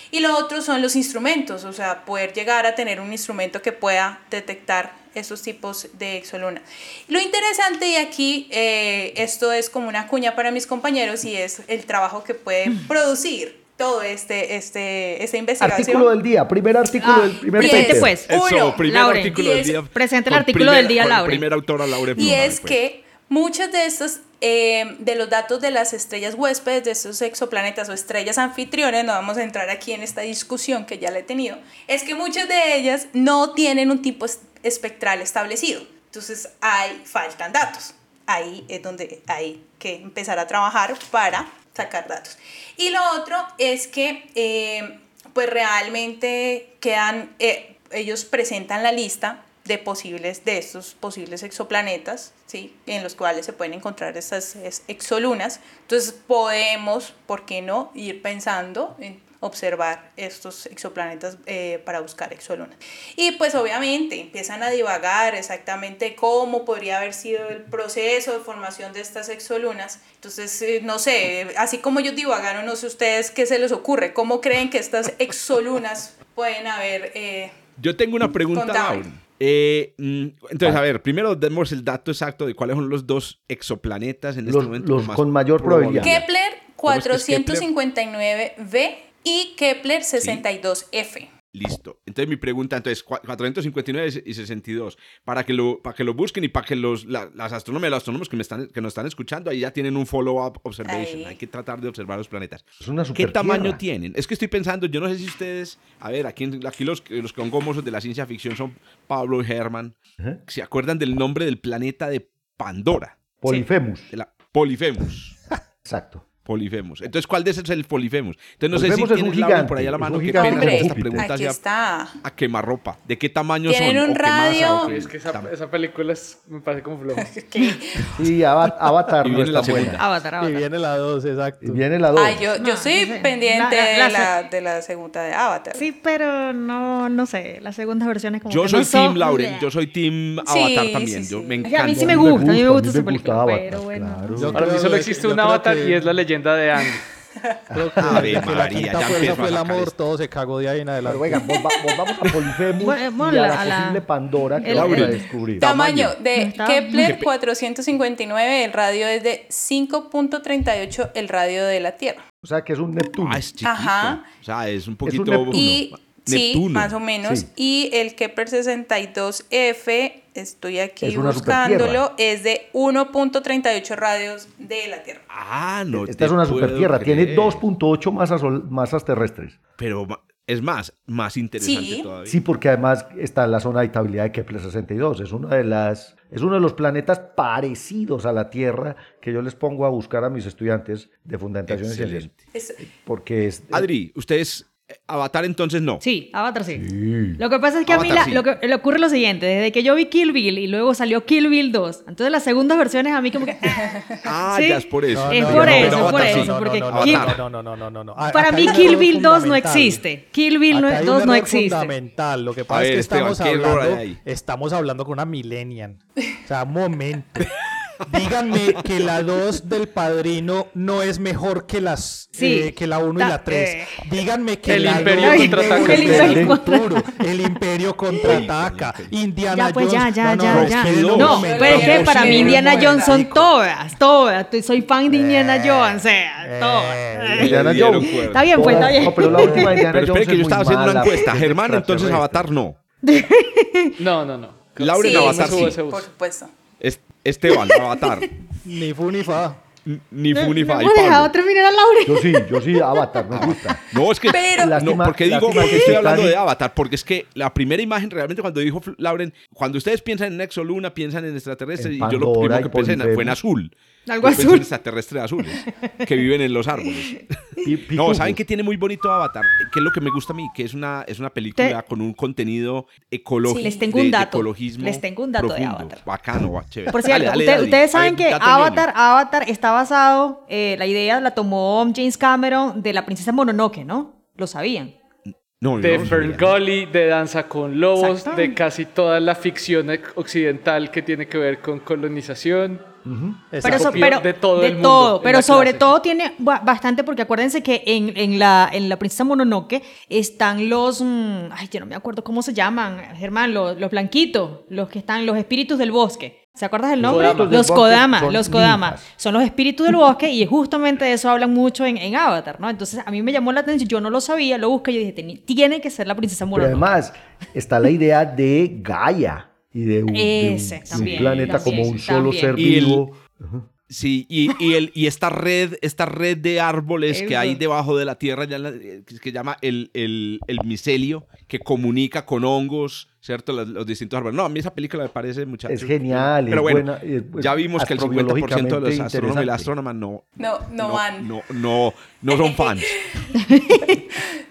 Y lo otro son los instrumentos, o sea, poder llegar a tener un instrumento que pueda detectar esos tipos de exoluna. Lo interesante y aquí eh, esto es como una cuña para mis compañeros y es el trabajo que puede producir todo este, este, esta investigación. Artículo del día, primer artículo Ah, del primer presente, pues. Eso, Uno, primer Lauren, artículo y del día. presenta el artículo del día, con Lauren. Primera autora, Lauren Y Plumar, es pues. que muchos de estos, eh, de los datos de las estrellas huéspedes, de estos exoplanetas o estrellas anfitriones, no vamos a entrar aquí en esta discusión que ya la he tenido, es que muchas de ellas no tienen un tipo es- espectral establecido. Entonces, hay, faltan datos. Ahí es donde hay que empezar a trabajar para sacar datos. Y lo otro es que, eh, pues realmente quedan, eh, ellos presentan la lista de posibles, de estos posibles exoplanetas, ¿sí? En los cuales se pueden encontrar estas es- exolunas. Entonces podemos, ¿por qué no?, ir pensando en observar estos exoplanetas eh, para buscar exolunas. Y pues obviamente empiezan a divagar exactamente cómo podría haber sido el proceso de formación de estas exolunas. Entonces, eh, no sé, así como ellos divagaron, no sé ustedes qué se les ocurre, cómo creen que estas exolunas pueden haber... eh, Yo tengo una pregunta. Eh, mm, entonces, a ver, primero demos el dato exacto de cuáles son los dos exoplanetas en este Los- momento. los con mayor probabilidad. Kepler ¿Cómo es que es Kepler? 459b y Kepler 62f. Listo. Entonces mi pregunta, entonces, cua- 459 y 62, para que lo, para que lo busquen y para que los, la- las astrónomas y los astrónomos que, me están, que nos están escuchando, ahí ya tienen un follow-up observation. Ahí. Hay que tratar de observar los planetas. Es una ¿Qué tamaño tienen? Es que estoy pensando, yo no sé si ustedes, a ver, aquí, en- aquí los, los congomosos de la ciencia ficción son Pablo y Herman. ¿Se acuerdan del nombre del planeta de Pandora? Polifemus. De la Polifemus. [LAUGHS] Exacto. Polifemus. Entonces, ¿cuál de esos es el Polifemus? Entonces, no Polifemus sé es si un tienes Laura, gigante, por ahí a la es mano. Qué pena esta Hombre, pregunta aquí está. a quemarropa. ¿De qué tamaño Tienen son? un ¿O qué masa, radio. o qué Es que esa, película es- me parece como floja. [LAUGHS] Sí, Ava- Avatar Y no viene la está buena. segunda. Avatar, Y Avatar. viene la 2, exacto. Y viene la 2. Ay, yo, yo No, no sé. pendiente La- la- de, la la, de la segunda de Avatar. Sí, pero no, no sé. Las segundas versiones como Yo que soy no Team Lauren, yo soy Team Avatar sí, también. sí. Yo me encanta. a mí sí me gusta, a mí me gusta esa película, Avatar, pero bueno. creo solo existe un avatar y es la leyenda de Ang. [LAUGHS] Creo que Ave María, ya fuerza fue el amor, esto. todo se cagó de ahí en adelante. Pero oigan, volva- volvamos a Polifemus [LAUGHS] Bueno, y a la, a la- posible Pandora que vamos a descubrir. Tamaño de Kepler Qué 459, el radio es de 5.38 el radio de la Tierra. O sea que es un Neptuno. Ah, es chiquito. Ajá. O sea, es un un poquito. Neptuno. Y sí, Neptuno. más o menos. Sí. Y el Kepler 62f, estoy aquí Es buscándolo, es de 1.38 radios de la Tierra. Ah, no. Esta te es una supertierra. Tiene creer. 2.8 masas, masas terrestres. Pero es más, más interesante Sí. todavía. Sí, porque además está en la zona de habitabilidad de Kepler 62. Es, una de las, es uno de los planetas parecidos a la Tierra que yo les pongo a buscar a mis estudiantes de Fundamentación. Excelente. Es- Porque es... Adri, ustedes, eh, Avatar entonces no. Sí, Avatar sí. Sí. Lo que pasa es que a mí Avatar, la- sí. lo que le ocurre lo siguiente, desde que yo vi Kill Bill y luego salió Kill Bill 2, entonces las segundas versiones a mí como que... [LAUGHS] [LAUGHS] Ah, ¿Sí? ya es por eso. No, Es no, por no, eso, es por eso, porque no, no, Kill- no, no, no, Para mí Kill Bill 2 no existe. Kill Bill no- Acá hay un 2 no existe. fundamental. Lo que pasa es que Esteban, estamos ¿qué error hay hablando, estamos hablando con una millennial. O sea, un momento. [LAUGHS] Díganme [LAUGHS] que la 2 del padrino no es mejor que las Sí. eh, que la 1 y la 3. eh. Díganme que El la Imperio 2 contraataca. es El futuro. El Imperio contraataca. Indiana Ya, pues ya, Jones. ya, no, ya, no, ya. esperen un No, momento. pero es que para mí Indiana Jones son todas, todas. Soy fan de Indiana Jones, o sea, todas. Eh, Indiana Le dieron Jones. Está bien, pues, está Todas- bien. No, pero la última de Indiana Jones que yo estaba haciendo una encuesta. es Germán, entonces. Avatar [LAUGHS] no. No, no, no. Lauren, Sí, Avatar sí. ese bus. por supuesto. Es- Esteban, Avatar. [LAUGHS] Ni fu ni fa. Ni fu ni fa. y hemos dejado Pablo. terminar a Laure. Yo sí, yo sí, Avatar, me gusta. No, es que. Pero- no, Lástima- porque digo, lástima que estoy hablando de Avatar, porque es que la primera imagen realmente cuando dijo Fl- Lauren, cuando ustedes piensan en Exoluna, piensan en extraterrestres, En y yo lo Pandora primero y que pensé en- fue en Polifemo. azul. Algo pensé azul. en extraterrestres azules que viven en los árboles. [LAUGHS] No. ¿saben qué tiene muy bonito Avatar? ¿Qué es lo que me gusta a mí? Que es una, es una película Te- con un contenido ecológico. Sí, les tengo de- un de dato. ecologismo Les tengo un dato de profundo. Avatar. Bacano, chévere. Por cierto, Dale, dale, usted- Adri. ustedes saben que ñoño. Avatar, Avatar está basado, eh, la idea la tomó James Cameron de la princesa Mononoke, ¿no? Lo sabían. No, De no. Ferngully, de Danza con Lobos, de casi toda la ficción occidental que tiene que ver con colonización. Pero, so- pero de todo el mundo todo, pero sobre clase. todo tiene ba- bastante porque acuérdense que en, en la, en la princesa Mononoke están los, mm, ay, yo no me acuerdo cómo se llaman, Germán, los, los blanquitos, los que están, los espíritus del bosque. ¿Se acuerdas del nombre? Kodama. Los Kodama, son los Kodama. ninjas. Son los espíritus del bosque y justamente de eso hablan mucho en, en Avatar, ¿no? Entonces a mí me llamó la atención, yo no lo sabía, lo busqué y yo dije, "Teni- tiene que ser la princesa Pero Mononoke. además está la idea de Gaia y de un, de un- Ese de un también, planeta también, como un solo también. ser Y el- vivo. Sí, y, y, el, y esta red, esta red de árboles que hay debajo de la tierra, ya la- eh, que se llama el, el, el micelio, que comunica con hongos, ¿cierto? Los, los distintos árboles. No, a mí esa película me parece, muchachos. Es genial, Pero es bueno, buena, es, pues, ya vimos que el 50% de los astrónomos y las astrónomas no, No, no, van. no, no, no son fans. [LAUGHS]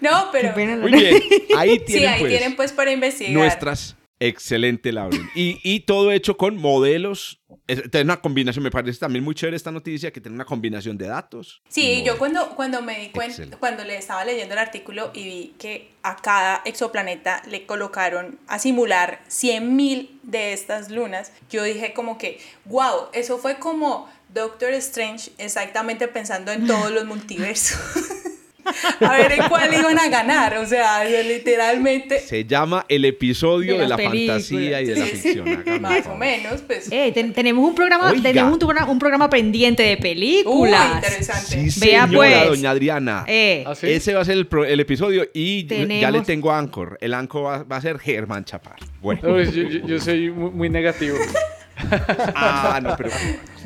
No, pero. Muy bien, ahí [LAUGHS] Sí, tienen ahí pues, tienen pues para investigar. nuestras excelente Lauren. Y, y todo hecho con modelos. Es, tiene una combinación, me parece también muy chévere esta noticia, que tiene una combinación de datos. Sí, yo cuando, cuando me di cuenta, Excelente. cuando le estaba leyendo el artículo y vi que a cada exoplaneta le colocaron a simular 100.000 de estas lunas, yo dije como que, wow, eso fue como Doctor Strange exactamente pensando en todos los [LAUGHS] multiversos. [LAUGHS] a ver en cuál iban a ganar, o sea, literalmente, Se llama el episodio De la fantasía y de la ficción. más o menos, pues... Eh, ten- tenemos un programa, Oiga. tenemos un, programa- un programa pendiente de Uy, películas. interesante. Sí, Vea, señora, pues. doña Adriana. Eh, ¿Ah, sí? Ese va a ser el, pro- el episodio y ya le tengo Anchor. El Anchor va, va a ser Germán Chapar. Bueno. Uy, yo, yo- yo soy muy, muy negativo. Ah, no, pero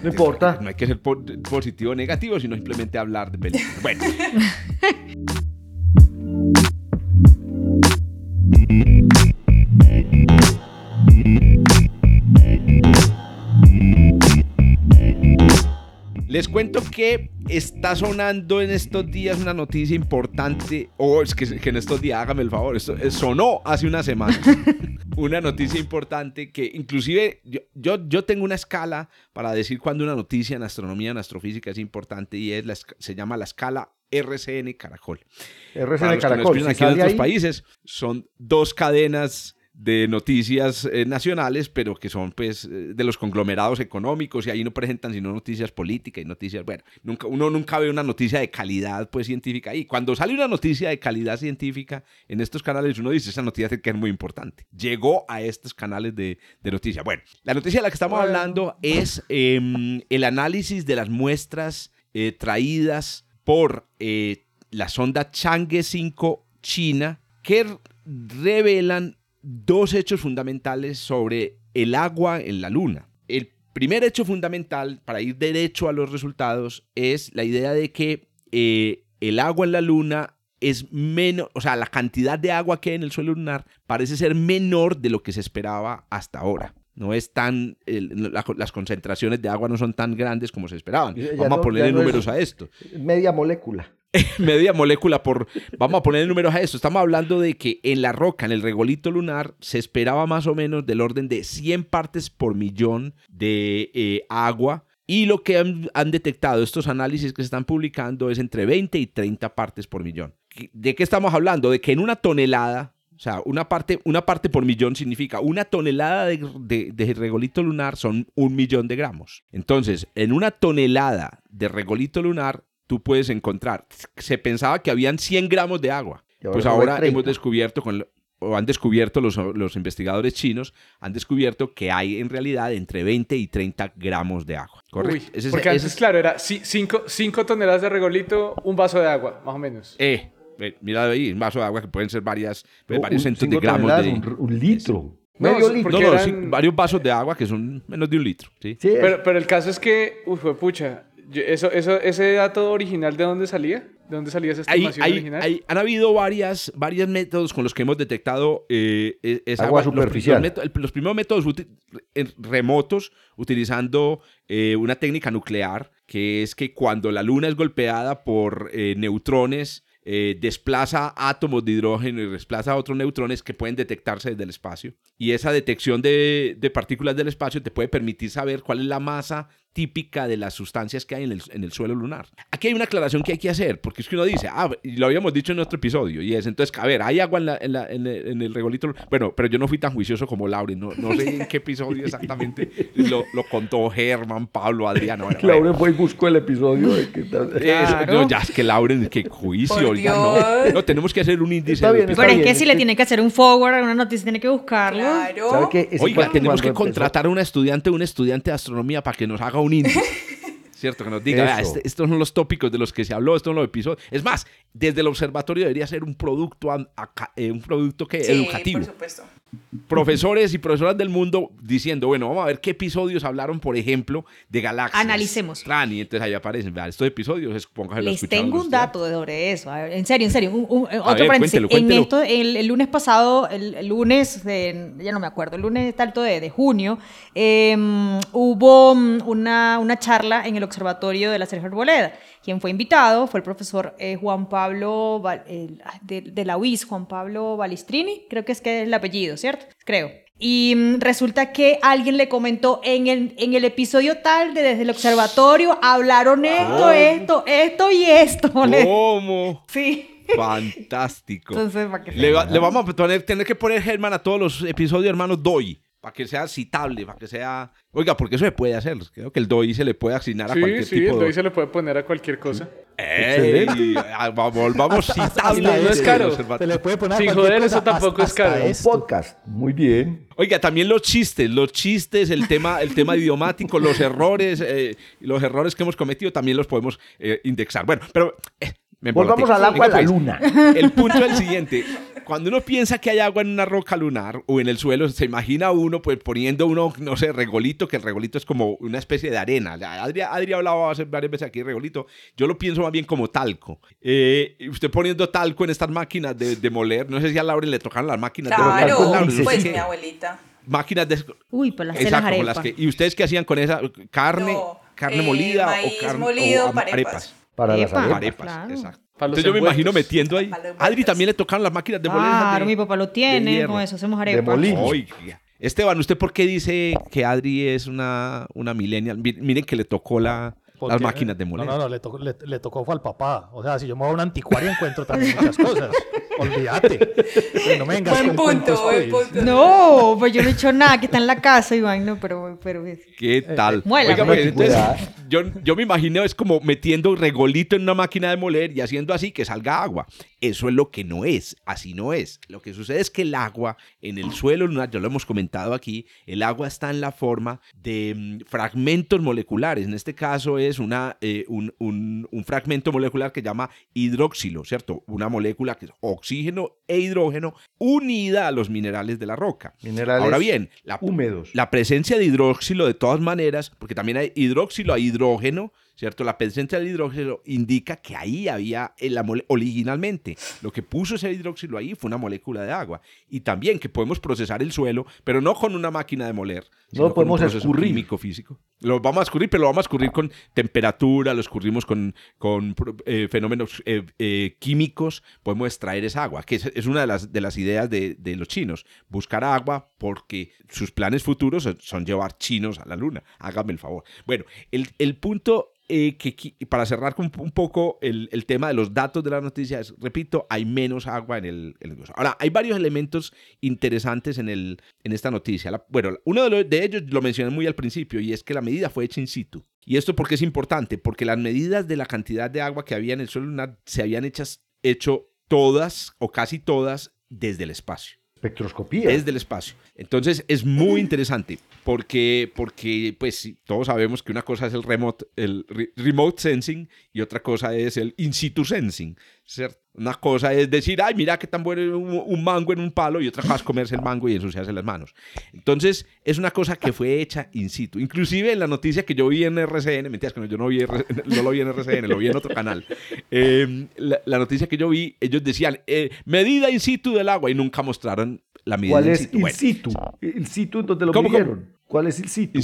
No importa. no hay que ser po- positivo o negativo, sino simplemente hablar de películas. Bueno. [LAUGHS] Les cuento que está sonando en estos días una noticia importante. O es que, que en estos días, hágame el favor, esto eh, sonó hace una semana. [LAUGHS] una noticia importante que inclusive yo, yo, yo tengo una escala para decir cuando una noticia en astronomía, en astrofísica es importante y es la, se llama la escala RCN Caracol. RCN no Caracol, si aquí en otros ahí, países, son dos cadenas de noticias eh, nacionales, pero que son pues eh, de los conglomerados económicos y ahí no presentan sino noticias políticas y noticias, bueno, nunca, uno nunca ve una noticia de calidad pues científica ahí. Cuando sale una noticia de calidad científica en estos canales, uno dice, esa noticia que es muy importante. Llegó a estos canales de, de noticias. Bueno, la noticia de la que estamos hablando es em, el análisis de las muestras eh, traídas por la sonda Chang'e 5 China que revelan dos hechos fundamentales sobre el agua en la Luna. El primer hecho fundamental, para ir derecho a los resultados, es la idea de que eh, el agua en la Luna es menos, o sea, la cantidad de agua que hay en el suelo lunar parece ser menor de lo que se esperaba hasta ahora. No es tan, el- la- las concentraciones de agua no son tan grandes como se esperaban. Ya Vamos no- a ponerle es- números a esto media molécula. [LAUGHS] media molécula por... Vamos a poner números a esto. Estamos hablando de que en la roca, en el regolito lunar, se esperaba más o menos del orden de 100 partes por millón de eh, agua. Y lo que han, han detectado estos análisis que se están publicando es entre 20 y 30 partes por millón. ¿De qué estamos hablando? De que en una tonelada, o sea, una parte, una parte por millón significa una tonelada de, de- de regolito lunar son un millón de gramos. Entonces, en una tonelada de regolito lunar, tú puedes encontrar. Se pensaba que habían 100 gramos de agua. Pues ahora 30. hemos descubierto, con, o han descubierto los, los investigadores chinos, han descubierto que hay en realidad entre 20 y 30 gramos de agua. ¿Correcto? Uy, Ese es- porque ese antes, es- claro, era 5 toneladas de regolito, un vaso de agua, más o menos. Eh, eh, mira ahí, un vaso de agua que pueden ser varias, pues, Un- varios un- cientos de gramos de... Un, un litro. No, Medio litro. No, no, eran- sí, varios vasos de agua que son menos de un litro. ¿sí? Sí, Pero, pero el caso es que, uy, fue pucha, yo- eso, eso, ese dato original, ¿de dónde salía? ¿De dónde salía esa estimación hay- original? hay- han habido varias, varios métodos con los que hemos detectado eh, eh, esa Agua superficial. Los, métodos- los primeros métodos uti- remotos utilizando eh, una técnica nuclear, que es que cuando la luna es golpeada por eh, neutrones, eh, desplaza átomos de hidrógeno y desplaza otros neutrones que pueden detectarse desde el espacio. Y esa detección de, de partículas del espacio te puede permitir saber cuál es la masa típica de las sustancias que hay en el, en el suelo lunar. Aquí hay una aclaración que hay que hacer, porque es que uno dice, ah, y lo habíamos dicho en otro episodio, y es, entonces, a ver, hay agua en, la- en la- en el, en el regolito. Bueno, pero yo no fui tan juicioso como Lauren, no, no sé en qué episodio exactamente lo, lo contó Germán, Pablo, Adriano. Bueno, bueno. Lauren fue y buscó el episodio de que tal- Claro. no, ya es que Lauren, qué juicio, oiga, no. Tenemos que hacer un índice. Está de bien, episodios. Pero es bien, que es si le tiene que hacer un forward a una noticia, tiene que buscarlo. Claro. ¿Sabe qué? Ese Oiga, tenemos que contratar a una estudiante, un estudiante de astronomía para que nos haga un índice. [LAUGHS] ¿Cierto? Que nos diga, "Vea, Eso. este- estos son los tópicos de los que se habló, estos son los episodios. Es más, desde el observatorio debería ser un producto, aca- eh, un producto que, Sí, educativo. por supuesto. Profesores y profesoras del mundo diciendo, bueno, vamos a ver qué episodios hablaron, por ejemplo, de galaxias. Analicemos. Y entonces ahí aparecen, estos episodios, Les tengo un dato sobre eso. Ver, en serio, en serio. un- un- otro ver, paréntesis. cuéntelo, En esto, el, el lunes pasado, el, el lunes, de- ya no me acuerdo, el lunes tanto de, de junio, eh, hubo mm, una, una charla en el observatorio de la Sergio Arboleda. Quien fue invitado fue el profesor eh, Juan Pablo ah, de, de la UIS, Juan Pablo Balistrini, creo que es que es el apellido, ¿cierto? Creo. Y mm, resulta que alguien le comentó en el, en el episodio tal de desde el observatorio hablaron esto, esto, esto y esto. [LAUGHS] ¿Cómo? Sí. Fantástico. Entonces, para Le, va- le vamos a poner, tener que poner Germán a todos los episodios, hermanos, doy. Para que sea citable, para que sea. Oiga, porque eso se puede hacer. Creo que el doy se le puede asignar a Sí, cualquier sí, tipo el de. doy se le puede poner a cualquier cosa. ¡Ey! Ah, va- Volvamos hasta no es caro. Se le puede poner a Sin cualquier joder, cosa, eso tampoco es hasta caro. Un esto. podcast. Muy bien. Oiga, también los chistes, los chistes, el tema, el tema idiomático, los errores, eh, los errores que hemos cometido también los podemos eh, indexar. Bueno, pero eh, me Volvamos al agua, a la pues, luna. El punto es el siguiente. Cuando uno piensa que hay agua en una roca lunar o en el suelo, se imagina uno pues poniendo uno, no sé, regolito, que el regolito es como una especie de arena. Adri, Adri ha hablado hace varias veces aquí de regolito. Yo lo pienso más bien como talco. Eh, usted poniendo talco en estas máquinas de, de moler, no sé si a Lauren le tocan las máquinas de moler. Claro, Lauren, no sé pues qué. mi abuelita. Máquinas de... Uy, pues las, Exacto, las que, ¿Y ustedes qué hacían con esa carne? No, ¿Carne eh, molida maíz o carne molido o arepas. Para las Epa. arepas. Arepas, Claro. exacto. Para Entonces yo me imagino metiendo ahí. Adri también le tocan las máquinas de moler. Claro, de- mi papá lo tiene, con eso hacemos De arepas. Oiga. Esteban, ¿usted por qué dice que Adri es una, una millennial? Mi- Miren que le tocó la, las máquinas de moler. No, no, no, le tocó, le, le tocó fue al papá. O sea, si yo me voy a un anticuario encuentro también muchas cosas. [LAUGHS] Olvídate. No me vengas Buen punto, buen pues. punto. No, pues yo no he hecho nada, que está en la casa, Iván, no, pero, pero ¿Qué tal? muela, Oiga, pues, entonces, yo, yo me imagino es como metiendo regolito en una máquina de moler y haciendo así que salga agua. Eso es lo que no es, así no es. Lo que sucede es que el agua en el suelo lunar, ya lo hemos comentado aquí, el agua está en la forma de mm, fragmentos moleculares. En este caso es una, eh, un, un- un fragmento molecular que llama hidróxilo, ¿cierto? Una molécula que es oxígeno e hidrógeno unida a los minerales de la roca. Minerales Ahora bien, la, húmedos. la presencia de hidróxilo, de todas maneras, porque también hay hidróxilo a hidrógeno, ¿cierto? La presencia del hidrógeno indica que ahí había eh, la originalmente. Lo que puso ese hidróxilo ahí fue una molécula de agua. Y también que podemos procesar el suelo, pero no con una máquina de moler. con un podemos proceso escurrir. Químico, físico. Lo vamos a escurrir, pero lo vamos a escurrir con temperatura, lo escurrimos con, con eh, fenómenos eh, eh, químicos, podemos extraer esa agua, que es, es una de las, de las ideas de, de los chinos. Buscar agua porque sus planes futuros son llevar chinos a la luna. Hágame el favor. Bueno, el, el punto eh, que para cerrar con un poco el, tema de los datos de las noticias, repito, hay menos agua en el. Ahora, hay varios elementos interesantes en, el, en esta noticia. La- bueno, uno de, los- de ellos lo mencioné muy al principio y es que la medida fue hecha in situ. ¿Y esto por qué es importante? Porque las medidas de la cantidad de agua que había en el suelo lunar se habían hechas, hecho todas o casi todas desde el espacio Espectroscopía. desde el espacio. Entonces es muy interesante porque, porque pues todos sabemos que una cosa es el remote, el re- remote sensing y otra cosa es el in situ sensing. ¿Cierto? Una cosa es decir, ay, mira qué tan bueno es un, un mango en un palo y otra cosa es comerse el mango y ensuciarse las manos. Entonces es una cosa que fue hecha in situ. Inclusive en la noticia que yo vi en RCN, mentiras que no, yo no, vi, [LAUGHS] no lo vi en RCN, lo vi en otro canal. Eh, la, la noticia que yo vi, ellos decían, eh, medida in situ del agua y nunca mostraron la medida ¿Cuál in es situ. il Bueno, situ? Il situ en donde lo ¿Cómo, cómo? midieron. ¿Cuál es il situ?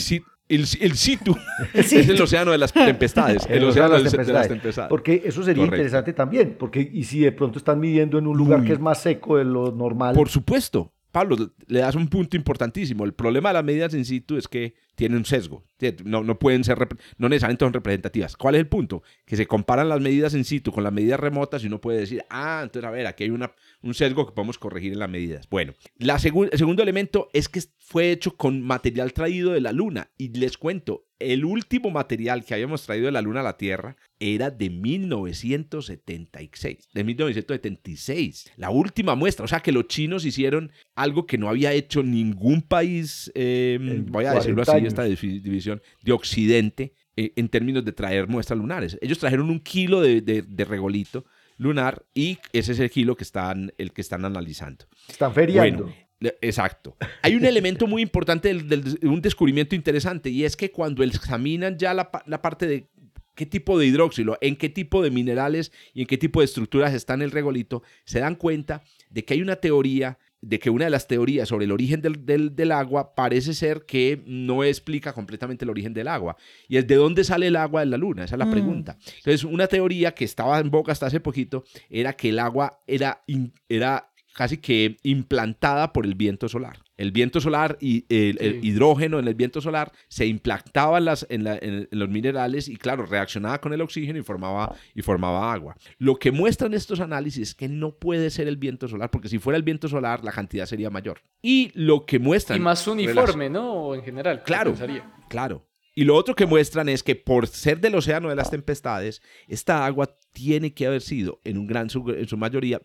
El, el situ [LAUGHS] es el océano de las tempestades. El, El océano océano de las, de las tempestades. Porque eso sería Correcto. interesante también. Porque, y si de pronto están midiendo en un lugar que es más seco de lo normal. Por supuesto. Pablo, le das un punto importantísimo. El problema de las medidas in situ es que tienen un sesgo. No, no pueden ser, no necesariamente son representativas. ¿Cuál es el punto? Que se comparan las medidas in situ con las medidas remotas y uno puede decir, ah, entonces a ver, aquí hay una, un sesgo que podemos corregir en las medidas. Bueno, la el segundo elemento es que fue hecho con material traído de la Luna. Y les cuento, el último material que habíamos traído de la Luna a la Tierra era de 1976, de 1976. La última muestra, o sea que los chinos hicieron algo que no había hecho ningún país, em, voy a decirlo así, esta división de Occidente, eh, en términos de traer muestras lunares. Ellos trajeron un kilo de, regolito lunar y ese es el kilo que están, el que están analizando. Están feriando. Exacto. Hay un elemento muy importante, de un descubrimiento interesante, y es que cuando examinan ya la, la, parte de qué tipo de hidróxilo, en qué tipo de minerales y en qué tipo de estructuras está en el regolito, se dan cuenta de que hay una teoría de que una de las teorías sobre el origen del, agua parece ser que no explica completamente el origen del agua. Y es de dónde sale el agua de la luna, esa es la mm. pregunta. Entonces, una teoría que estaba en boca hasta hace poquito era que el agua era, era casi que implantada por el viento solar. El viento solar y el, hidrógeno en el viento solar se implantaba en, las, en, los minerales y claro, reaccionaba con el oxígeno y formaba, y formaba agua. Lo que muestran estos análisis es que no puede ser el viento solar, porque si fuera el viento solar la cantidad sería mayor. Y lo que muestran... Y más uniforme, ¿no? En general. Claro, claro. Y lo otro que muestran es que por ser del océano de las tempestades, esta agua tiene que haber sido, en un gran en su mayoría,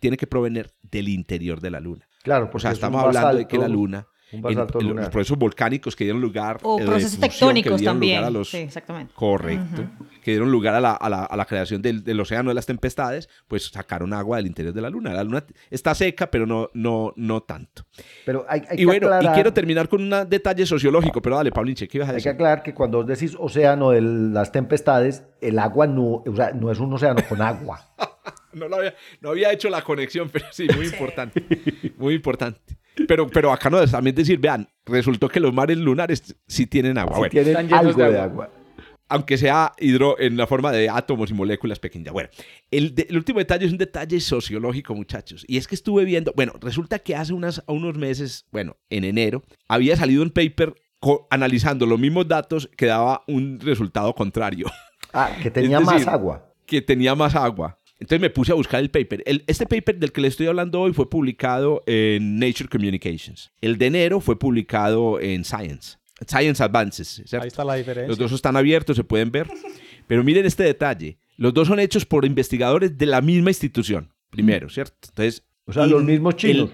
tiene que provenir del interior de la Luna. Claro, o sea, estamos hablando de que la Luna los procesos volcánicos que dieron lugar o eh, procesos tectónicos también. sí, exactamente. Correcto que dieron lugar a la, a la, a la creación del, del, océano de las tempestades pues sacaron agua del interior de la luna. La luna está seca pero no no no tanto. Pero hay, y bueno y quiero terminar con un detalle sociológico pero dale Paulinche ¿qué ibas a decir? hay que aclarar que cuando vos decís océano de las tempestades el agua no o sea, no es un océano con agua. [LAUGHS] No, lo había, no había hecho la conexión pero sí muy importante muy importante. Pero, pero acá no es también decir, vean, resultó que los mares lunares sí tienen agua. tienen algo de, agua. Aunque sea hidro en la forma de átomos y moléculas pequeñas. Bueno, el, último detalle es un detalle sociológico, muchachos. Y es que estuve viendo, bueno, resulta que hace unas, unos meses, bueno, en enero, había salido un paper analizando los mismos datos que daba un resultado contrario. Ah, que [LAUGHS] tenía más agua. Que tenía más agua. Entonces me puse a buscar el paper. este paper del que le estoy hablando hoy fue publicado en Nature Communications. El de enero fue publicado en Science. Science Advances. Ahí está la diferencia. Los dos están abiertos, se pueden ver. Pero miren este detalle. Los dos son hechos por investigadores de la misma institución, primero, ¿cierto? Entonces, o sea, los mismos chinos.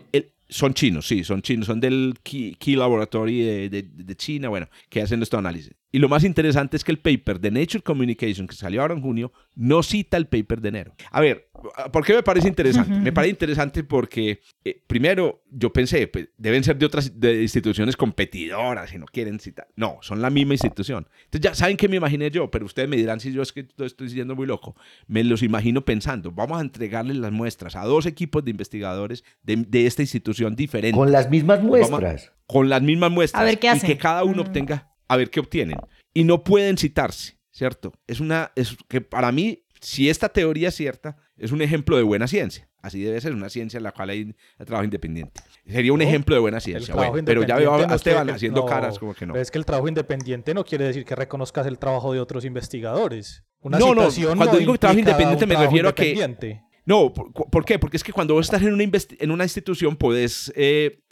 son chinos, sí, son chinos, son del Key, Laboratory de, de, China, bueno, que hacen este análisis. Y lo más interesante es que el paper de Nature Communication que salió ahora en junio no cita el paper de enero. A ver, ¿por qué me parece interesante? Me parece interesante porque, eh, primero, yo pensé, pues, deben ser de otras instituciones competidoras y no quieren citar. No, son la misma institución. Entonces ya saben que me imaginé yo, pero ustedes me dirán si yo es que estoy siendo muy loco. Me los imagino pensando, vamos a entregarles las muestras a dos equipos de investigadores de, esta institución diferente. Con las mismas muestras. con las mismas muestras. A ver qué hacen. Y que cada uno obtenga a ver qué obtienen. Y no pueden citarse, ¿cierto? Es una, es que para mí, si esta teoría es cierta, es un ejemplo de buena ciencia. Así debe ser una ciencia en la cual hay trabajo independiente. Sería un ejemplo de buena ciencia. pero ya veo a Esteban haciendo caras como que no. Es que el trabajo independiente no quiere decir que reconozcas el trabajo de otros investigadores. Una no, no, cuando digo trabajo independiente me refiero a que... No, ¿por, qué? Porque es que cuando vos estás en una, en una institución puedes eh,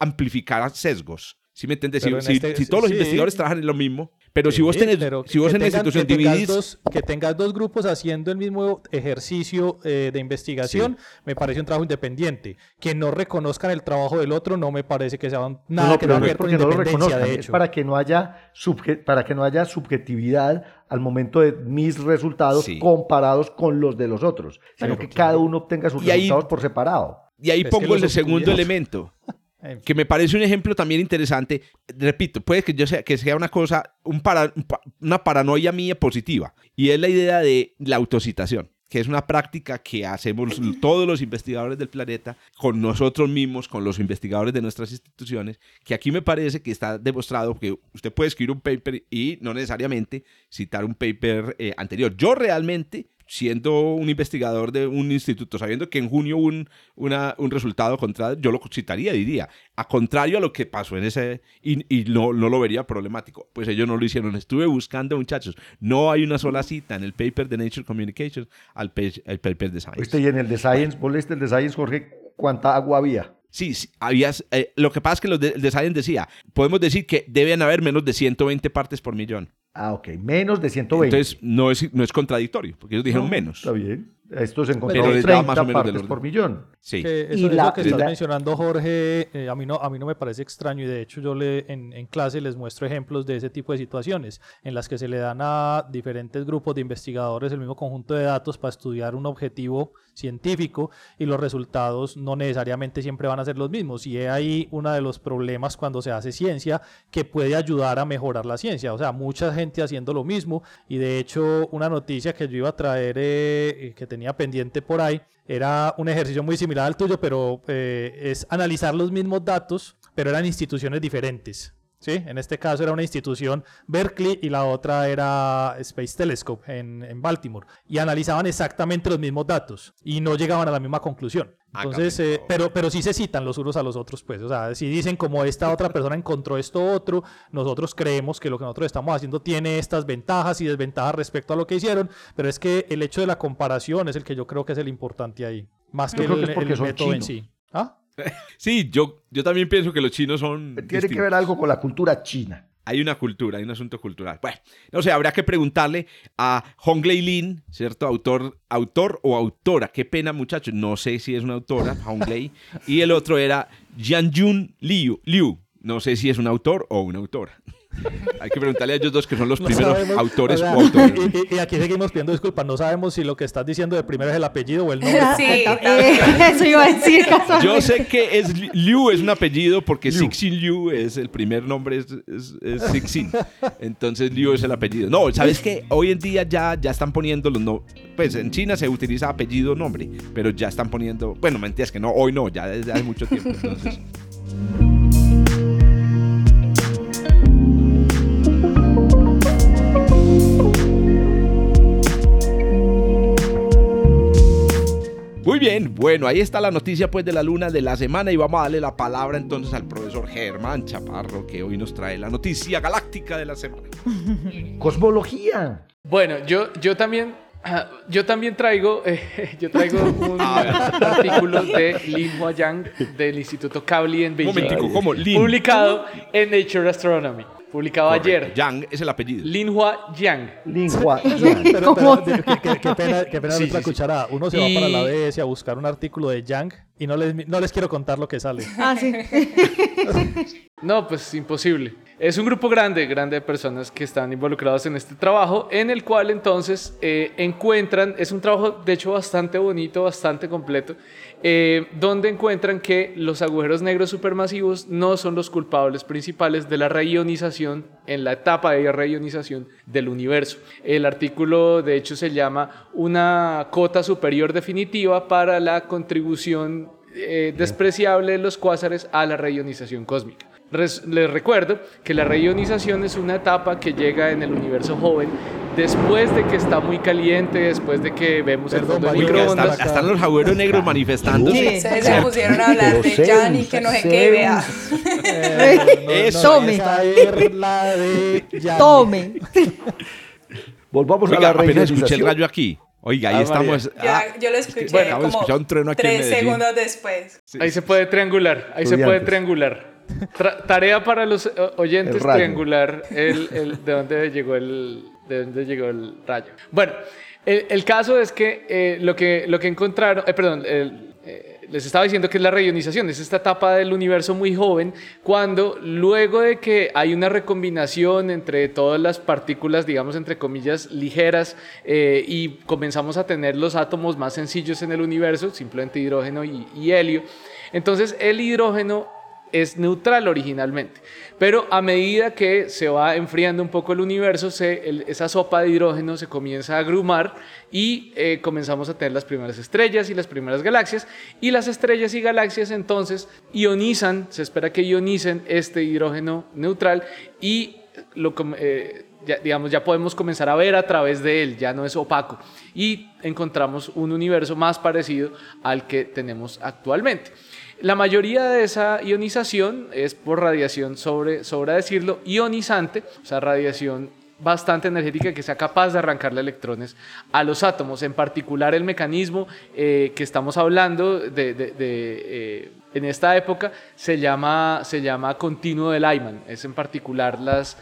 amplificar sesgos. ¿Sí me entiendes? Si, este si, todos los investigadores trabajan en lo mismo, pero si vos tenés, si vos en la institución que dividís... Dos, que tengas dos grupos haciendo el mismo ejercicio eh, de investigación, me parece un trabajo independiente. Que no reconozcan el trabajo del otro no me parece que sea nada no, que ver con independencia, de hecho. Es para que no haya, para que no haya subjetividad al momento de mis resultados comparados con los de los otros, sino que cada uno obtenga sus resultados por separado. Y ahí pongo el segundo elemento. [LAUGHS] que me parece un ejemplo también interesante. Repito, puede que yo sea que sea una cosa, un para, una paranoia mía positiva, y es la idea de la autocitación que es una práctica que hacemos todos los investigadores del planeta con nosotros mismos, con los investigadores de nuestras instituciones, que aquí me parece que está demostrado que usted puede escribir un paper y no necesariamente citar un paper eh, anterior. Yo realmente siendo un investigador de un instituto, sabiendo que en junio hubo un, una, un resultado contra, yo lo citaría, diría, a contrario a lo que pasó en ese, y, y no, no, lo vería problemático. Pues ellos no lo hicieron. Estuve buscando, muchachos, no hay una sola cita en el paper de Nature Communications al, paper de Science. y en el de Science, ¿vos leíste el de Science, Jorge? ¿Cuánta agua había? Sí, sí habías, eh, lo que pasa es que los de, de Science decía, podemos decir que deben haber menos de 120 partes por millón. Ah, ok, menos de 120. Entonces no es, no es contradictorio, porque ellos dijeron menos. Está bien. Esto se encontró 30 más o menos partes por millón. Sí. eso, y lo que estás mencionando, Jorge, eh, a, mí no, a mí no me parece extraño y de hecho yo le, en, en, clase les muestro ejemplos de ese tipo de situaciones en las que se le dan a diferentes grupos de investigadores el mismo conjunto de datos para estudiar un objetivo científico y los resultados no necesariamente siempre van a ser los mismos. Y es ahí uno de los problemas cuando se hace ciencia que puede ayudar a mejorar la ciencia. O sea, mucha gente haciendo lo mismo y de hecho una noticia que yo iba a traer eh, que tenía pendiente por ahí era un ejercicio muy similar al tuyo, pero eh, es analizar los mismos datos, pero eran instituciones diferentes. ¿Sí? En este caso era una institución Berkeley y la otra era Space Telescope en, en, Baltimore. Y analizaban exactamente los mismos datos y no llegaban a la misma conclusión. Ah, Entonces, eh, pero, pero sí se citan los unos a los otros, pues. O sea, si dicen como esta otra persona encontró esto otro, nosotros creemos que lo que nosotros estamos haciendo tiene estas ventajas y desventajas respecto a lo que hicieron, pero es que el hecho de la comparación es el que yo creo que es el importante ahí, más que el, el método en sí. ¿Ah? Sí, yo, yo también pienso que los chinos son. Tiene que ver algo con la cultura china. Hay una cultura, hay un asunto cultural. Bueno, no sé, habría que preguntarle a Honglei Lin, ¿cierto? Autor, autor o autora. Qué pena, muchachos. No sé si es una autora, Honglei. y el otro era Jianjun Liu, Liu. No sé si es un autor o una autora. Hay que preguntarle a ellos dos que son los primeros autores o, autores. Y, aquí seguimos pidiendo disculpas. No sabemos si lo que estás diciendo de primero es el apellido o el nombre. Sí, eso iba a decir. Yo sé que es Liu es un apellido porque Sixin Liu es el primer nombre es, es, Sixin. Entonces Liu es el apellido. No, sabes que hoy en día ya, ya están poniendo los no, pues en China se utiliza apellido nombre, pero ya están poniendo, bueno, mentiras que no, hoy no, ya desde hace mucho tiempo. Entonces. Muy bien, bueno, ahí está la noticia pues de la luna de la semana y vamos a darle la palabra entonces al profesor Germán Chaparro que hoy nos trae la noticia galáctica de la semana. [LAUGHS] Cosmología. Bueno, yo, yo también yo también traigo, eh, [LAUGHS] yo traigo un [LAUGHS] artículo de Lin Huayang del Instituto Kavli en Beijing. ¿cómo? Publicado en Nature Astronomy. Publicado ayer. Yang es el apellido. Linhua Yang. Linhua Yang. [LAUGHS] Pero, pero, qué, qué, pena, qué pena sí, nuestra sí, cucharada. Uno se y... va para la BS a buscar un artículo de Yang y no les, no les quiero contar lo que sale. Ah, sí. [LAUGHS] no, pues imposible. Es un grupo grande, grande de personas que están involucrados en este trabajo, en el cual entonces eh, encuentran, es un trabajo de hecho bastante bonito, bastante completo, eh, donde encuentran que los agujeros negros supermasivos no son los culpables principales de la reionización en la etapa de reionización del universo. El artículo de hecho se llama una cota superior definitiva para la contribución eh, despreciable de los cuásares a la reionización cósmica. Les recuerdo que la reionización es una etapa que llega en el universo joven después de que está muy caliente, después de que vemos el fondo de microondas. Están, están los agujeros negros manifestándose. Sí, se, se pusieron a hablar de Jan y que no sé qué vea. Eh, no, Tome. Tome. Volvamos Oiga, a la apenas escuché el rayo aquí. Oiga, ahí ah, estamos. Ah, yo lo escuché es bueno, como un trueno aquí tres segundos después. Sí. Ahí se puede triangular, ahí se puede triangular. Tra tarea para los oyentes triangular el, el, [LAUGHS] de dónde llegó el de dónde llegó el rayo. Bueno, el, caso es que, eh, lo que lo que encontraron, eh, perdón, eh, les estaba diciendo que es la reionización, es esta etapa del universo muy joven, cuando luego de que hay una recombinación entre todas las partículas, digamos, entre comillas, ligeras, eh, y comenzamos a tener los átomos más sencillos en el universo, simplemente hidrógeno y, y helio, entonces el hidrógeno es neutral originalmente. Pero a medida que se va enfriando un poco el universo, esa sopa de hidrógeno se comienza a agrumar y eh, comenzamos a tener las primeras estrellas y las primeras galaxias. Y las estrellas y galaxias entonces ionizan, se espera que ionicen este hidrógeno neutral y eh, ya, digamos, ya podemos comenzar a ver a través de él, ya no es opaco. Y encontramos un universo más parecido al que tenemos actualmente. La mayoría de esa ionización es por radiación, sobre, sobra decirlo, ionizante, o sea, radiación bastante energética que sea capaz de arrancarle electrones a los átomos. En particular el mecanismo eh, que estamos hablando de, eh, en esta época se llama, se llama continuo de Lyman. Es en particular las,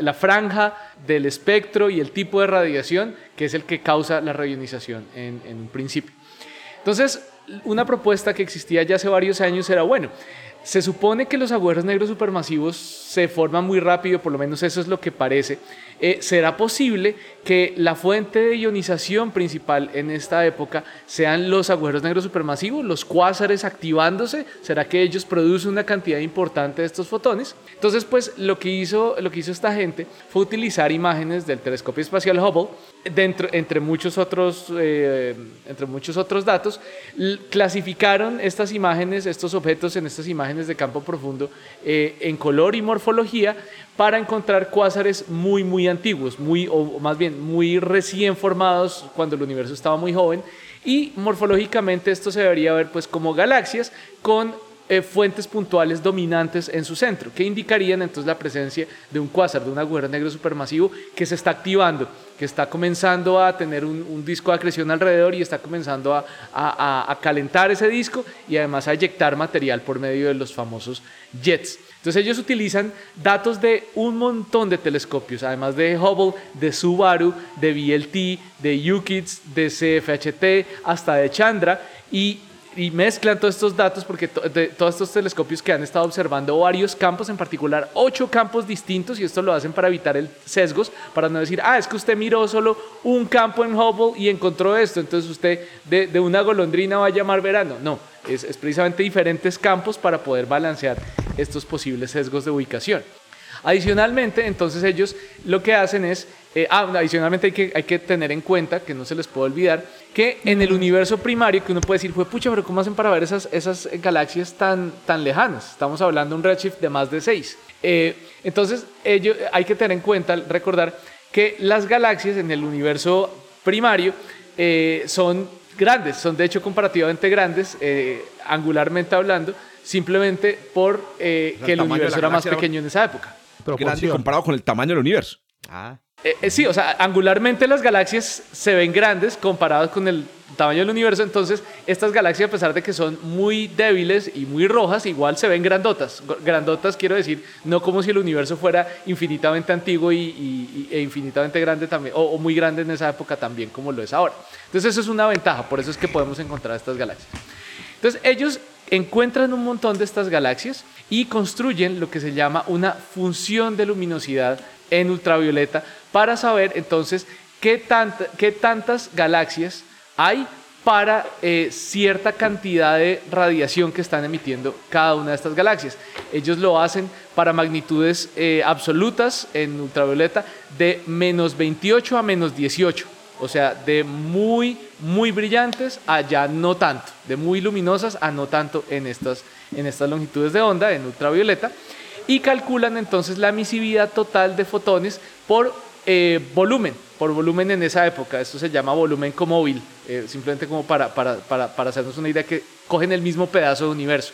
la, franja del espectro y el tipo de radiación que es el que causa la reionización en, en un principio. Entonces, una propuesta que existía ya hace varios años era, bueno, se supone que los agujeros negros supermasivos se forman muy rápido, por lo menos eso es lo que parece. Eh, ¿Será posible que la fuente de ionización principal en esta época sean los agujeros negros supermasivos, los cuásares activándose? ¿Será que ellos producen una cantidad importante de estos fotones? Entonces, pues lo que hizo, lo que hizo esta gente fue utilizar imágenes del telescopio espacial Hubble, entre, muchos otros, eh, entre muchos otros datos, clasificaron estas imágenes, estos objetos en estas imágenes de campo profundo eh, en color y morfología para encontrar cuásares muy, muy antiguos, muy, o más bien muy recién formados cuando el universo estaba muy joven. Y morfológicamente esto se debería ver pues como galaxias con eh, fuentes puntuales dominantes en su centro, que indicarían entonces la presencia de un cuásar, de un agujero negro supermasivo que se está activando, que está comenzando a tener un, disco de acreción alrededor y está comenzando a, a, calentar ese disco y además a eyectar material por medio de los famosos jets. Entonces ellos utilizan datos de un montón de telescopios, además de Hubble, de Subaru, de VLT, de UKITS, de CFHT, hasta de Chandra, y y mezclan todos estos datos porque todos estos telescopios que han estado observando varios campos, en particular ocho campos distintos, y esto lo hacen para evitar el sesgos, para no decir, ah, es que usted miró solo un campo en Hubble y encontró esto, entonces usted de, de una golondrina va a llamar verano. No, es, precisamente diferentes campos para poder balancear estos posibles sesgos de ubicación. Adicionalmente, entonces ellos lo que hacen es, eh, ah, adicionalmente hay que, hay que tener en cuenta, que no se les puede olvidar, que en el universo primario, que uno puede decir, fue pucha, pero ¿cómo hacen para ver esas, esas galaxias tan, tan lejanas? Estamos hablando de un redshift de más de 6. Eh, entonces, ello, hay que tener en cuenta, recordar que las galaxias en el universo primario eh, son grandes, son de hecho comparativamente grandes, eh, angularmente hablando, simplemente por que el universo era más pequeño en esa época. Grande comparado con el tamaño del universo. Ah. Eh, eh, sí, o sea, angularmente las galaxias se ven grandes comparadas con el tamaño del universo, entonces estas galaxias, a pesar de que son muy débiles y muy rojas, igual se ven grandotas. Grandotas quiero decir, no como si el universo fuera infinitamente antiguo y, e infinitamente grande también, o, muy grande en esa época también como lo es ahora. Entonces eso es una ventaja, por eso es que podemos encontrar estas galaxias. Entonces ellos encuentran un montón de estas galaxias y construyen lo que se llama una función de luminosidad en ultravioleta para saber entonces qué, qué tantas galaxias hay para eh, cierta cantidad de radiación que están emitiendo cada una de estas galaxias. Ellos lo hacen para magnitudes eh, absolutas en ultravioleta de menos 28 a menos 18, o sea, de muy, muy brillantes a ya no tanto, de muy luminosas a no tanto en estas, en estas longitudes de onda, en ultravioleta, y calculan entonces la emisividad total de fotones por eh, volumen, por volumen en esa época. Esto se llama volumen comóvil, eh, simplemente como para, para, para, para, hacernos una idea que cogen el mismo pedazo de universo.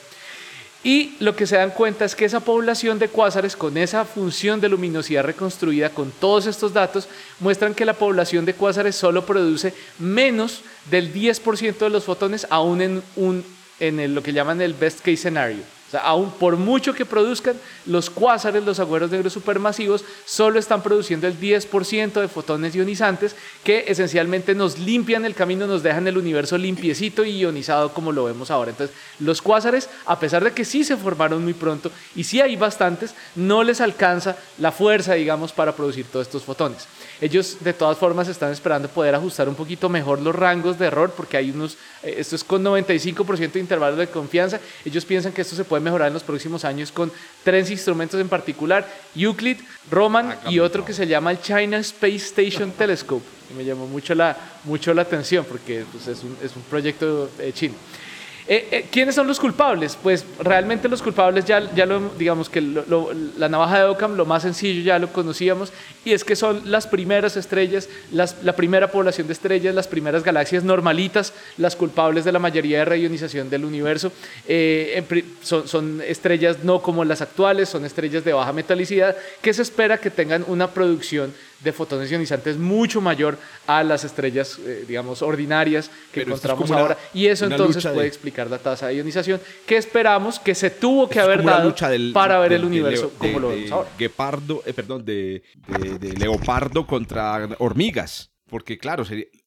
Y lo que se dan cuenta es que esa población de cuásares con esa función de luminosidad reconstruida con todos estos datos muestran que la población de cuásares solo produce menos del 10% de los fotones aún en, un, en lo que llaman el best case scenario. O sea, aún por mucho que produzcan, los cuásares, los agujeros negros supermasivos, solo están produciendo el 10% de fotones ionizantes que esencialmente nos limpian el camino, nos dejan el universo limpiecito y ionizado como lo vemos ahora. Entonces, los cuásares, a pesar de que sí se formaron muy pronto y sí hay bastantes, no les alcanza la fuerza, digamos, para producir todos estos fotones. Ellos de todas formas están esperando poder ajustar un poquito mejor los rangos de error porque hay unos, eh, esto es con 95% de intervalo de confianza. Ellos piensan que esto se puede mejorar en los próximos años con tres instrumentos en particular, Euclid, Roman ah, y otro que se llama el China Space Station [LAUGHS] Telescope. Y me llamó mucho la, mucho la atención porque pues, es, un, es un proyecto eh, chino. Eh, eh, ¿Quiénes son los culpables? Pues realmente los culpables ya, lo, digamos que la navaja de Ockham, lo más sencillo ya lo conocíamos, y es que son las primeras estrellas, las, la primera población de estrellas, las primeras galaxias normalitas, las culpables de la mayoría de reionización del universo. Eh, son estrellas no como las actuales, son estrellas de baja metalicidad, que se espera que tengan una producción de fotones ionizantes mucho mayor a las estrellas, eh, digamos, ordinarias que encontramos ahora. y eso entonces puede explicar la tasa de ionización que esperamos que se tuvo que haber dado para ver el universo como lo vemos ahora. Guepardo, eh, perdón, de, leopardo contra hormigas. Porque claro,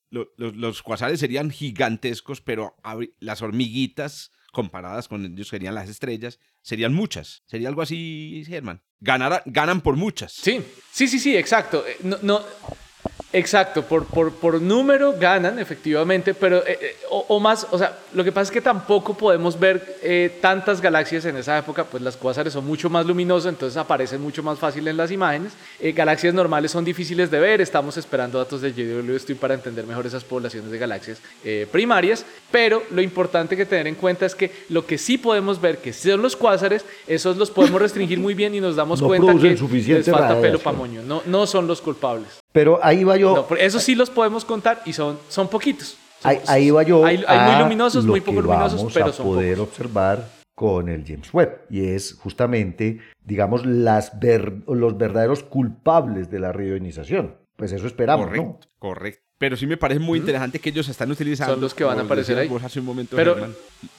los, los cuasares serían gigantescos, pero las hormiguitas comparadas con ellos serían las estrellas, serían muchas. Sería algo así, Germán. Ganan por muchas. Sí, sí, sí, sí, exacto. Eh, no, no, Exacto, por, por, por, número ganan efectivamente, pero eh, eh, o, más, o sea, lo que pasa es que tampoco podemos ver eh, tantas galaxias en esa época, pues las cuásares son mucho más luminosas, entonces aparecen mucho más fácil en las imágenes. galaxias normales son difíciles de ver, estamos esperando datos de JWST para entender mejor esas poblaciones de galaxias primarias, pero lo importante que tener en cuenta es que lo que sí podemos ver, que son los cuásares, esos los podemos restringir muy bien y nos damos cuenta que les falta pelo pamoño, no, no son los culpables. Pero ahí va yo. eso sí los podemos contar y son, son poquitos. ahí, va yo. Hay, muy luminosos, muy poco luminosos, pero a poder observar con el James Webb. Y es justamente, digamos, las los verdaderos culpables de la reionización. Pues eso esperamos, correcto, Correcto. Pero sí me parece muy interesante que ellos están utilizando. Son los que van a aparecer ahí. Hace un momento, Pero,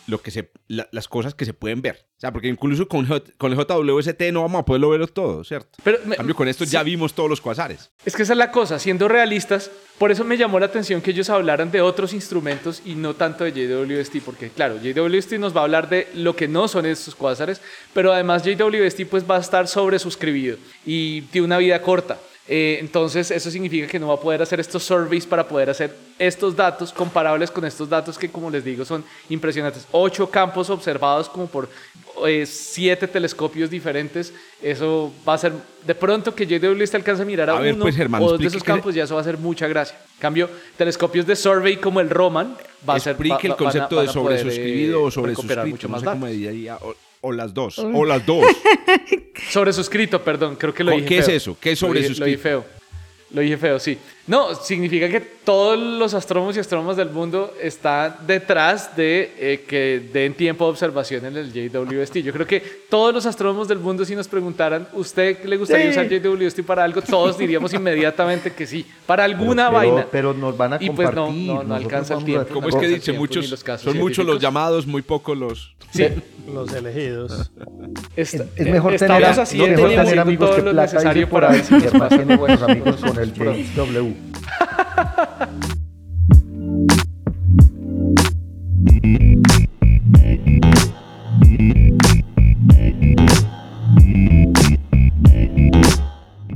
lo que se, las cosas que se pueden ver. O sea, porque incluso con, con el JWST no vamos a poderlo ver todo, ¿cierto? Pero en cambio, con esto ya vimos todos los cuasares. Es que esa es la cosa, siendo realistas, por eso me llamó la atención que ellos hablaran de otros instrumentos y no tanto de JWST, porque claro, JWST nos va a hablar de lo que no son estos cuásares, pero además JWST pues va a estar sobresuscribido y tiene una vida corta. Eh, entonces, eso significa que no va a poder hacer estos surveys para poder hacer estos datos comparables con estos datos que, como les digo, son impresionantes. Ocho campos observados como por eh, siete telescopios diferentes. Eso va a ser, de pronto que JWST alcance a mirar a, uno pues, o dos de esos campos, ya eso va a hacer mucha gracia. En cambio, telescopios de survey como el Roman va a ser... Explique el concepto de sobresuscribido o sobresuscrito. Mucho más no o las dos. O las dos. [LAUGHS] Sobresuscrito, perdón, creo que lo dije ¿Qué es eso? ¿Qué es sobresuscrito? Lo dije feo. Lo dije feo, sí. No, significa que todos los astrónomos y astrónomas del mundo están detrás de eh, que den tiempo de observación en el JWST. Yo creo que todos los astrónomos del mundo, si nos preguntaran, ¿usted le gustaría usar JWST para algo? Todos diríamos inmediatamente que sí, para alguna vaina. Pero nos van a compartir. Y pues no, no, no alcanza el tiempo. ¿Cómo es que dice? Muchos, son muchos los llamados, muy pocos los... Sí. Los elegidos. es, mejor tener, así, mejor tener amigos que plata necesario para ver si tiene buenos amigos con el JW. [LAUGHS]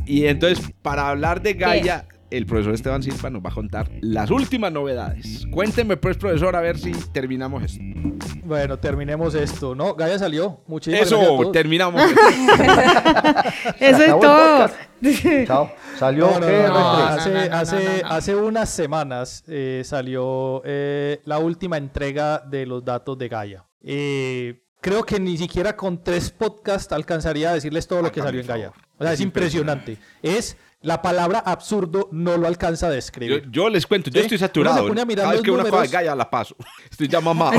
Y entonces, para hablar de Gaia, el profesor Esteban Silva nos va a contar las últimas novedades. Cuénteme, pues, profesor, a ver si terminamos esto. Bueno, terminemos esto, ¿no? Gaia salió. Muchísimas Eso, terminamos. [LAUGHS] Eso es todo. [LAUGHS] Chao. Salió hace, unas semanas eh, salió eh, la última entrega de los datos de Gaia. Eh, creo que ni siquiera con tres podcasts alcanzaría a decirles todo lo que salió en Gaia. O sea, es impresionante. Es la palabra absurdo no lo alcanza a describir. Yo, les cuento, yo estoy saturado. Cada vez que una cosa Gaia la paso. [LAUGHS] Estoy ya mamado.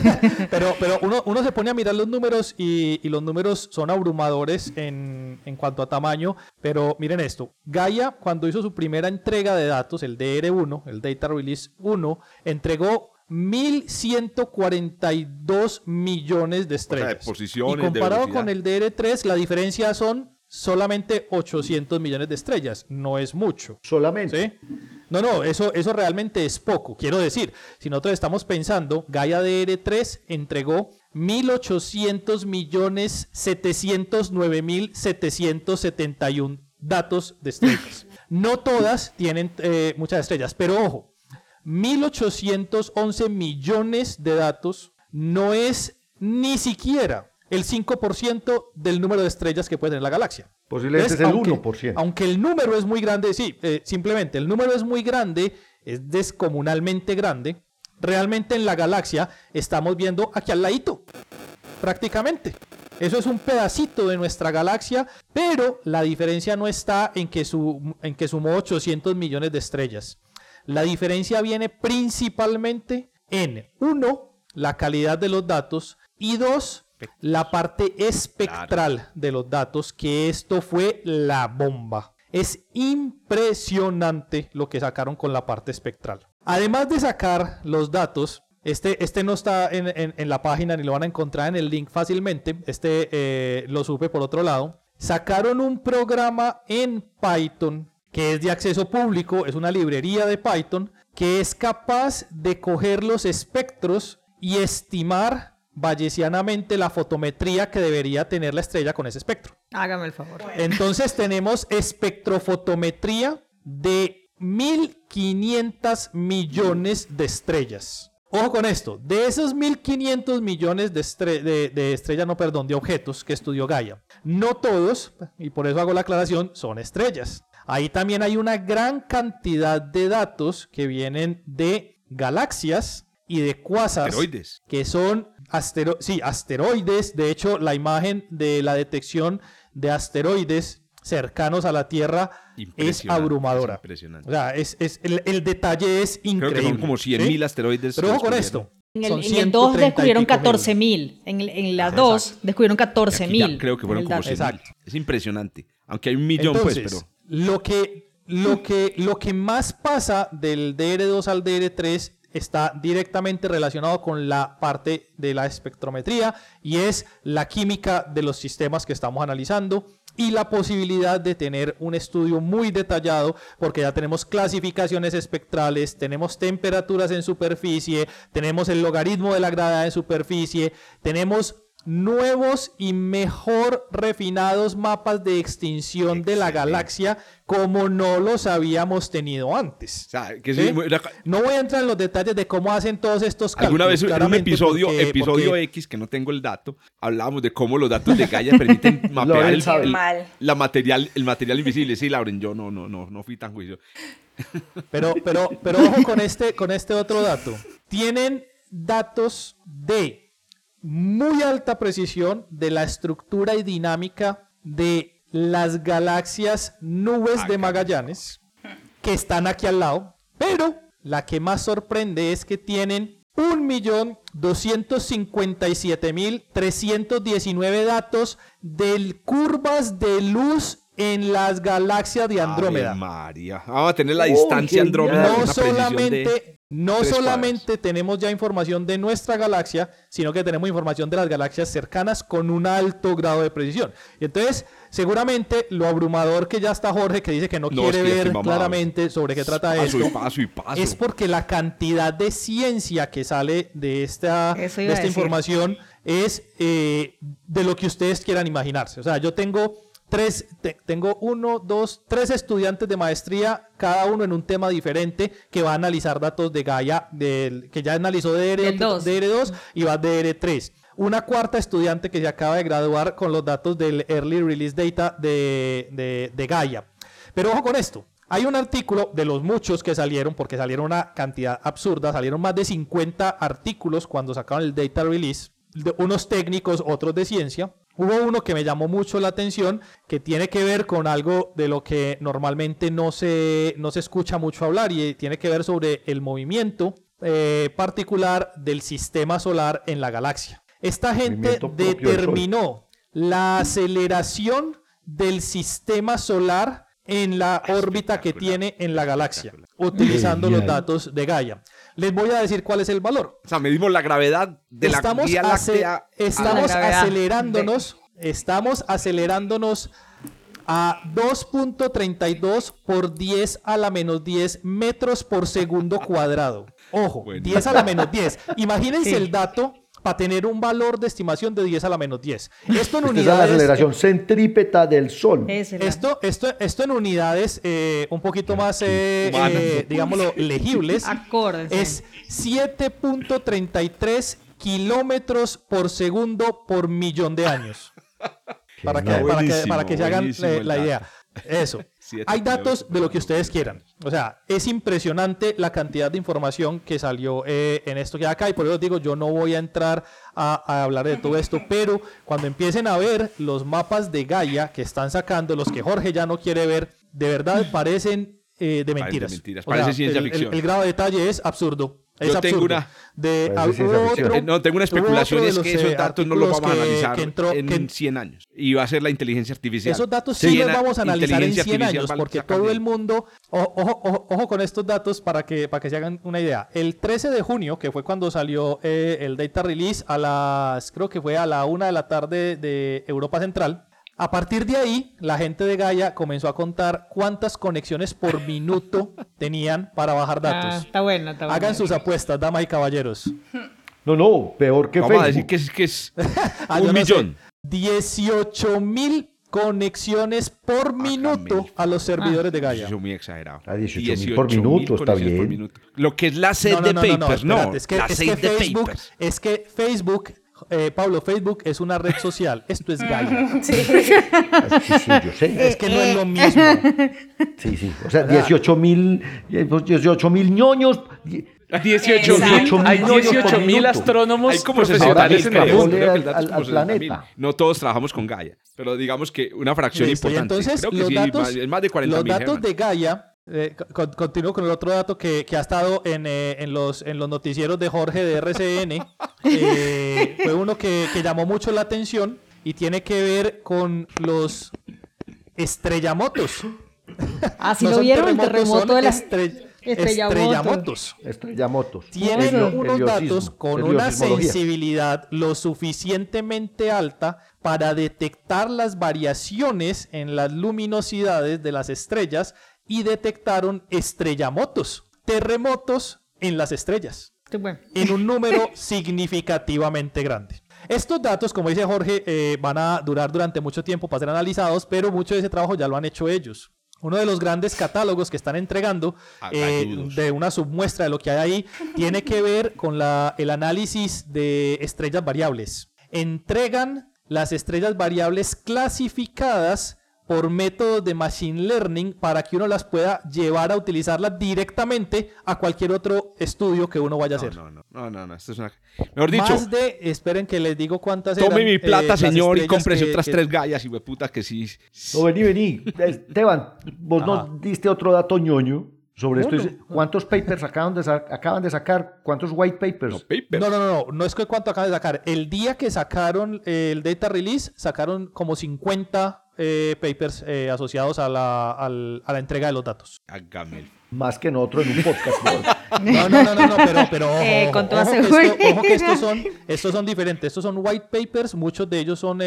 [LAUGHS] pero pero uno, uno, se pone a mirar los números y, y los números son abrumadores en, en, cuanto a tamaño. Pero miren esto. Gaia, cuando hizo su primera entrega de datos, el DR1, el Data Release 1, entregó 1.142 millones de estrellas. y comparado con el DR3, la diferencia son solamente 800 millones de estrellas. No es mucho. Solamente. No, no, eso, eso realmente es poco. Quiero decir, si nosotros estamos pensando, Gaia DR3 entregó 1.800 millones 709 mil 771 datos de estrellas. No todas tienen eh, muchas estrellas, pero ojo, 1.811 millones de datos no es ni siquiera el 5% del número de estrellas que puede tener la galaxia. Posiblemente es el 1%. Aunque el número es muy grande, sí, eh, simplemente el número es muy grande, es descomunalmente grande, realmente en la galaxia estamos viendo aquí al ladito, prácticamente. Eso es un pedacito de nuestra galaxia, pero la diferencia no está en que, su, en que sumó 800 millones de estrellas. La diferencia viene principalmente en, uno, la calidad de los datos y dos, la parte espectral de los datos, que esto fue la bomba. Es impresionante lo que sacaron con la parte espectral. Además de sacar los datos, este, este no está en, la página ni lo van a encontrar en el link fácilmente. Este eh, lo supe por otro lado. Sacaron un programa en Python que es de acceso público, es una librería de Python que es capaz de coger los espectros y estimar bayesianamente la fotometría que debería tener la estrella con ese espectro. Hágame el favor. Entonces tenemos espectrofotometría de 1.500 millones de estrellas. Ojo con esto, de esos 1.500 millones de, de, estrellas, no, perdón, de objetos que estudió Gaia, no todos, y por eso hago la aclaración, son estrellas. Ahí también hay una gran cantidad de datos que vienen de galaxias y de cuasas. Asteroides. Que son sí, asteroides. De hecho, la imagen de la detección de asteroides cercanos a la Tierra es abrumadora. Es impresionante. O sea, es, el, detalle es increíble. Creo que son como 100.000 asteroides. Pero ojo con esto. En el, 2 descubrieron 14.000. En, en la 2 descubrieron 14.000. Creo que fueron como 100.000. Es impresionante. Aunque hay un millón, pues, pero... Lo que, lo, que, lo que más pasa del DR2 al DR3 está directamente relacionado con la parte de la espectrometría y es la química de los sistemas que estamos analizando y la posibilidad de tener un estudio muy detallado porque ya tenemos clasificaciones espectrales, tenemos temperaturas en superficie, tenemos el logaritmo de la gravedad en superficie, tenemos nuevos y mejor refinados mapas de extinción de la galaxia como no los habíamos tenido antes. No voy a entrar en los detalles de cómo hacen todos estos cálculos. Alguna vez en un episodio, episodio X, que no tengo el dato, hablábamos de cómo los datos de Gaia permiten [LAUGHS] mapear el, la material, el material invisible. Sí, Lauren, yo no, no, no, no fui tan juicio. [LAUGHS] Pero, pero, pero ojo con este, con este otro dato. Tienen datos de muy alta precisión de la estructura y dinámica de las galaxias nubes de Magallanes que están aquí al lado, pero la que más sorprende es que tienen 1.257.319 datos de curvas de luz en las galaxias de Andrómeda. María. Vamos a tener la distancia Andrómeda. No solamente no solamente tenemos ya información de nuestra galaxia, sino que tenemos información de las galaxias cercanas con un alto grado de precisión. Y entonces, seguramente lo abrumador que ya está Jorge, que dice que no, quiere ver claramente sobre qué trata esto, es porque la cantidad de ciencia que sale de esta, de esta información es eh, de lo que ustedes quieran imaginarse. O sea, yo tengo tres, tengo uno, dos, tres estudiantes de maestría, cada uno en un tema diferente, que va a analizar datos de Gaia, del, que ya analizó DR, 2 y va a DR3. Una cuarta estudiante que se acaba de graduar con los datos del Early Release Data de, de, de Gaia. Pero ojo con esto. Hay un artículo de los muchos que salieron, porque salieron una cantidad absurda, salieron más de 50 artículos cuando sacaron el Data Release, de unos técnicos, otros de ciencia, Hubo uno que me llamó mucho la atención, que tiene que ver con algo de lo que normalmente no se, no se escucha mucho hablar y tiene que ver sobre el movimiento eh, particular del sistema solar en la galaxia. Esta gente determinó la aceleración del sistema solar en la órbita que tiene en la galaxia, utilizando los datos de Gaia. Les voy a decir cuál es el valor. O sea, medimos la gravedad de la Vía Láctea. Estamos acelerándonos, estamos acelerándonos a 2.32 por 10 a la menos 10 metros por segundo cuadrado. Ojo, 10 a la menos 10. [LAUGHS] Imagínense el dato para tener un valor de estimación de 10 a la menos 10. Esto en unidades... Es la aceleración centrípeta del Sol. Esto, esto, esto en unidades eh, un poquito más, eh, eh, digámoslo, [LAUGHS] legibles. Es 7.33 kilómetros por segundo por millón de años. para, que, para, que, para que se hagan la idea. Eso. Hay datos de lo que ustedes quieran. O sea, es impresionante la cantidad de información que salió eh, en esto que acá y por eso digo, yo no voy a entrar a, hablar de todo esto, pero cuando empiecen a ver los mapas de Gaia que están sacando, los que Jorge ya no quiere ver, de verdad parecen eh, de mentiras. Parece ciencia ficción. el grado de detalle es absurdo. Es Yo tengo una, de, eh, no, tengo una especulación, es que esos datos no los vamos a analizar en 100 años. Y va a ser la inteligencia artificial. Esos datos sí, los vamos a analizar en 100 años, porque todo el mundo, ojo, ojo, ojo, con estos datos para que, para que se hagan una idea. El 13 de junio, que fue cuando salió eh, el data release a las, creo que fue a la una de la tarde de Europa Central, a partir de ahí, la gente de Gaia comenzó a contar cuántas conexiones por [LAUGHS] minuto tenían para bajar ah, datos. está bueno, está bueno. Hagan sus apuestas, damas y caballeros. No, no, peor que Vamos a decir que es, que es [LAUGHS] ah, un millón. 18 mil conexiones por minuto a los servidores de Gaia. Eso muy exagerado. A 18 mil por minuto, está bien. Lo que es la sed de papers, no. es que, es que Facebook, es que Facebook eh, Pablo, Facebook es una red social. Esto es Gaia. [LAUGHS] Sí. Es que no es lo mismo. Sí, sí. O sea, 18 mil 18 mil ñoños. 18 mil, hay 18 mil astrónomos hay como profesionales en el mundo. Al, al planeta. No todos trabajamos con Gaia, pero digamos que una fracción importante. entonces, Creo que los sí, datos, es más de 40 los datos de Gaia eh, continúo con el otro dato que, ha estado eh, en, los, en los noticieros de Jorge de RCN. [LAUGHS] Eh, fue uno que, llamó mucho la atención y tiene que ver con los estrellamotos. Ah, sí lo vieron, el terremoto de las estrellamotos. Estrellamotos. Tienen unos datos con una sensibilidad lo suficientemente alta para detectar las variaciones en las luminosidades de las estrellas y detectaron estrellamotos, terremotos en las estrellas, en un número [LAUGHS] significativamente grande. Estos datos, como dice Jorge, eh, van a durar durante mucho tiempo para ser analizados, pero mucho de ese trabajo ya lo han hecho ellos. Uno de los grandes catálogos que están entregando eh, de una submuestra de lo que hay ahí tiene que ver con la, el análisis de estrellas variables. Entregan las estrellas variables clasificadas por métodos de machine learning para que uno las pueda llevar a utilizarlas directamente a cualquier otro estudio que uno vaya a hacer. No, no, no, no, no, esto es una... Mejor dicho... Más de, esperen que les digo cuántas Tome mi plata, eh, señor, y cómprese otras tres gallas y putas que sí... No, vení, vení. Esteban, vos nos diste otro dato ñoño sobre esto. ¿Cuántos papers acaban de, acaban de sacar? ¿Cuántos white papers? No, no, no, no, no es que cuánto acaban de sacar. El día que sacaron el data release, sacaron como 50 eh, papers eh, asociados a la, a la entrega de los datos. Más que en otro en un podcast. [LAUGHS] no, no, no, no, pero, pero [LAUGHS] eh, ojo, que estos son, estos son diferentes. Estos son white papers, muchos de ellos son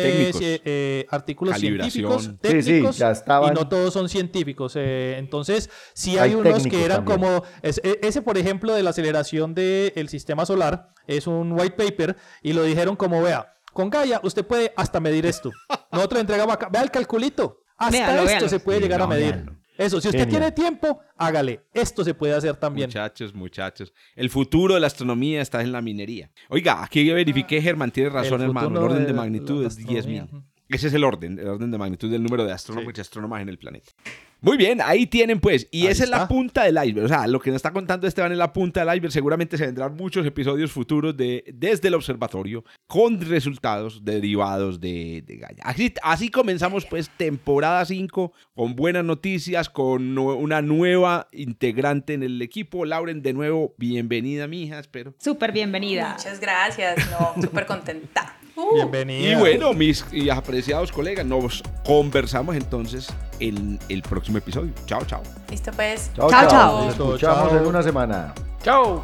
artículos científicos, técnicos, y no todos son científicos. entonces, sí hay, unos que eran como, e, ese por ejemplo de la aceleración del sistema solar, es un white paper y lo dijeron como, vea, con Gaia usted puede hasta medir esto. [LAUGHS] Nosotros entregamos acá. Vea el calculito. Hasta esto se puede llegar a medir. Eso, si usted tiene tiempo, hágale. Esto se puede hacer también. Muchachos, muchachos. El futuro de la astronomía está en la minería. Oiga, aquí verifiqué, Germán, tiene razón, hermano. El orden de, magnitud es 10.000. Ese es el orden, el orden de magnitud del número de astrónomos y astrónomas en el planeta. Muy bien, ahí tienen pues. Y esa es la punta del iceberg. O sea, lo que nos está contando Esteban es la punta del iceberg. Seguramente se vendrán muchos episodios futuros de, desde el observatorio con resultados derivados de, de Gaia. Así, así comenzamos pues temporada 5 con buenas noticias, con una nueva integrante en el equipo. Lauren, de nuevo, bienvenida, mija, espero. Súper bienvenida. Muchas gracias, no, [LAUGHS] súper contenta. Uh. Bienvenida. Y bueno, mis y apreciados colegas, nos conversamos entonces en el próximo episodio. Chao, chao. Listo, pues. Chao, chao. Nos escuchamos en una semana. Chao.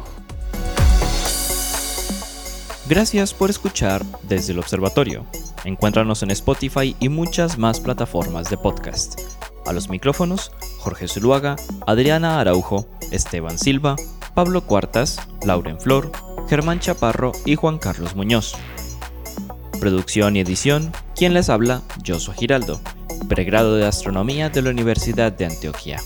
Gracias por escuchar desde el observatorio. Encuéntranos en Spotify y muchas más plataformas de podcast. A los micrófonos, Jorge Zuluaga, Adriana Araujo, Esteban Silva, Pablo Cuartas, Lauren Flor, Germán Chaparro y Juan Carlos Muñoz. Producción y edición, quien les habla, Josué Giraldo, pregrado de Astronomía de la Universidad de Antioquia.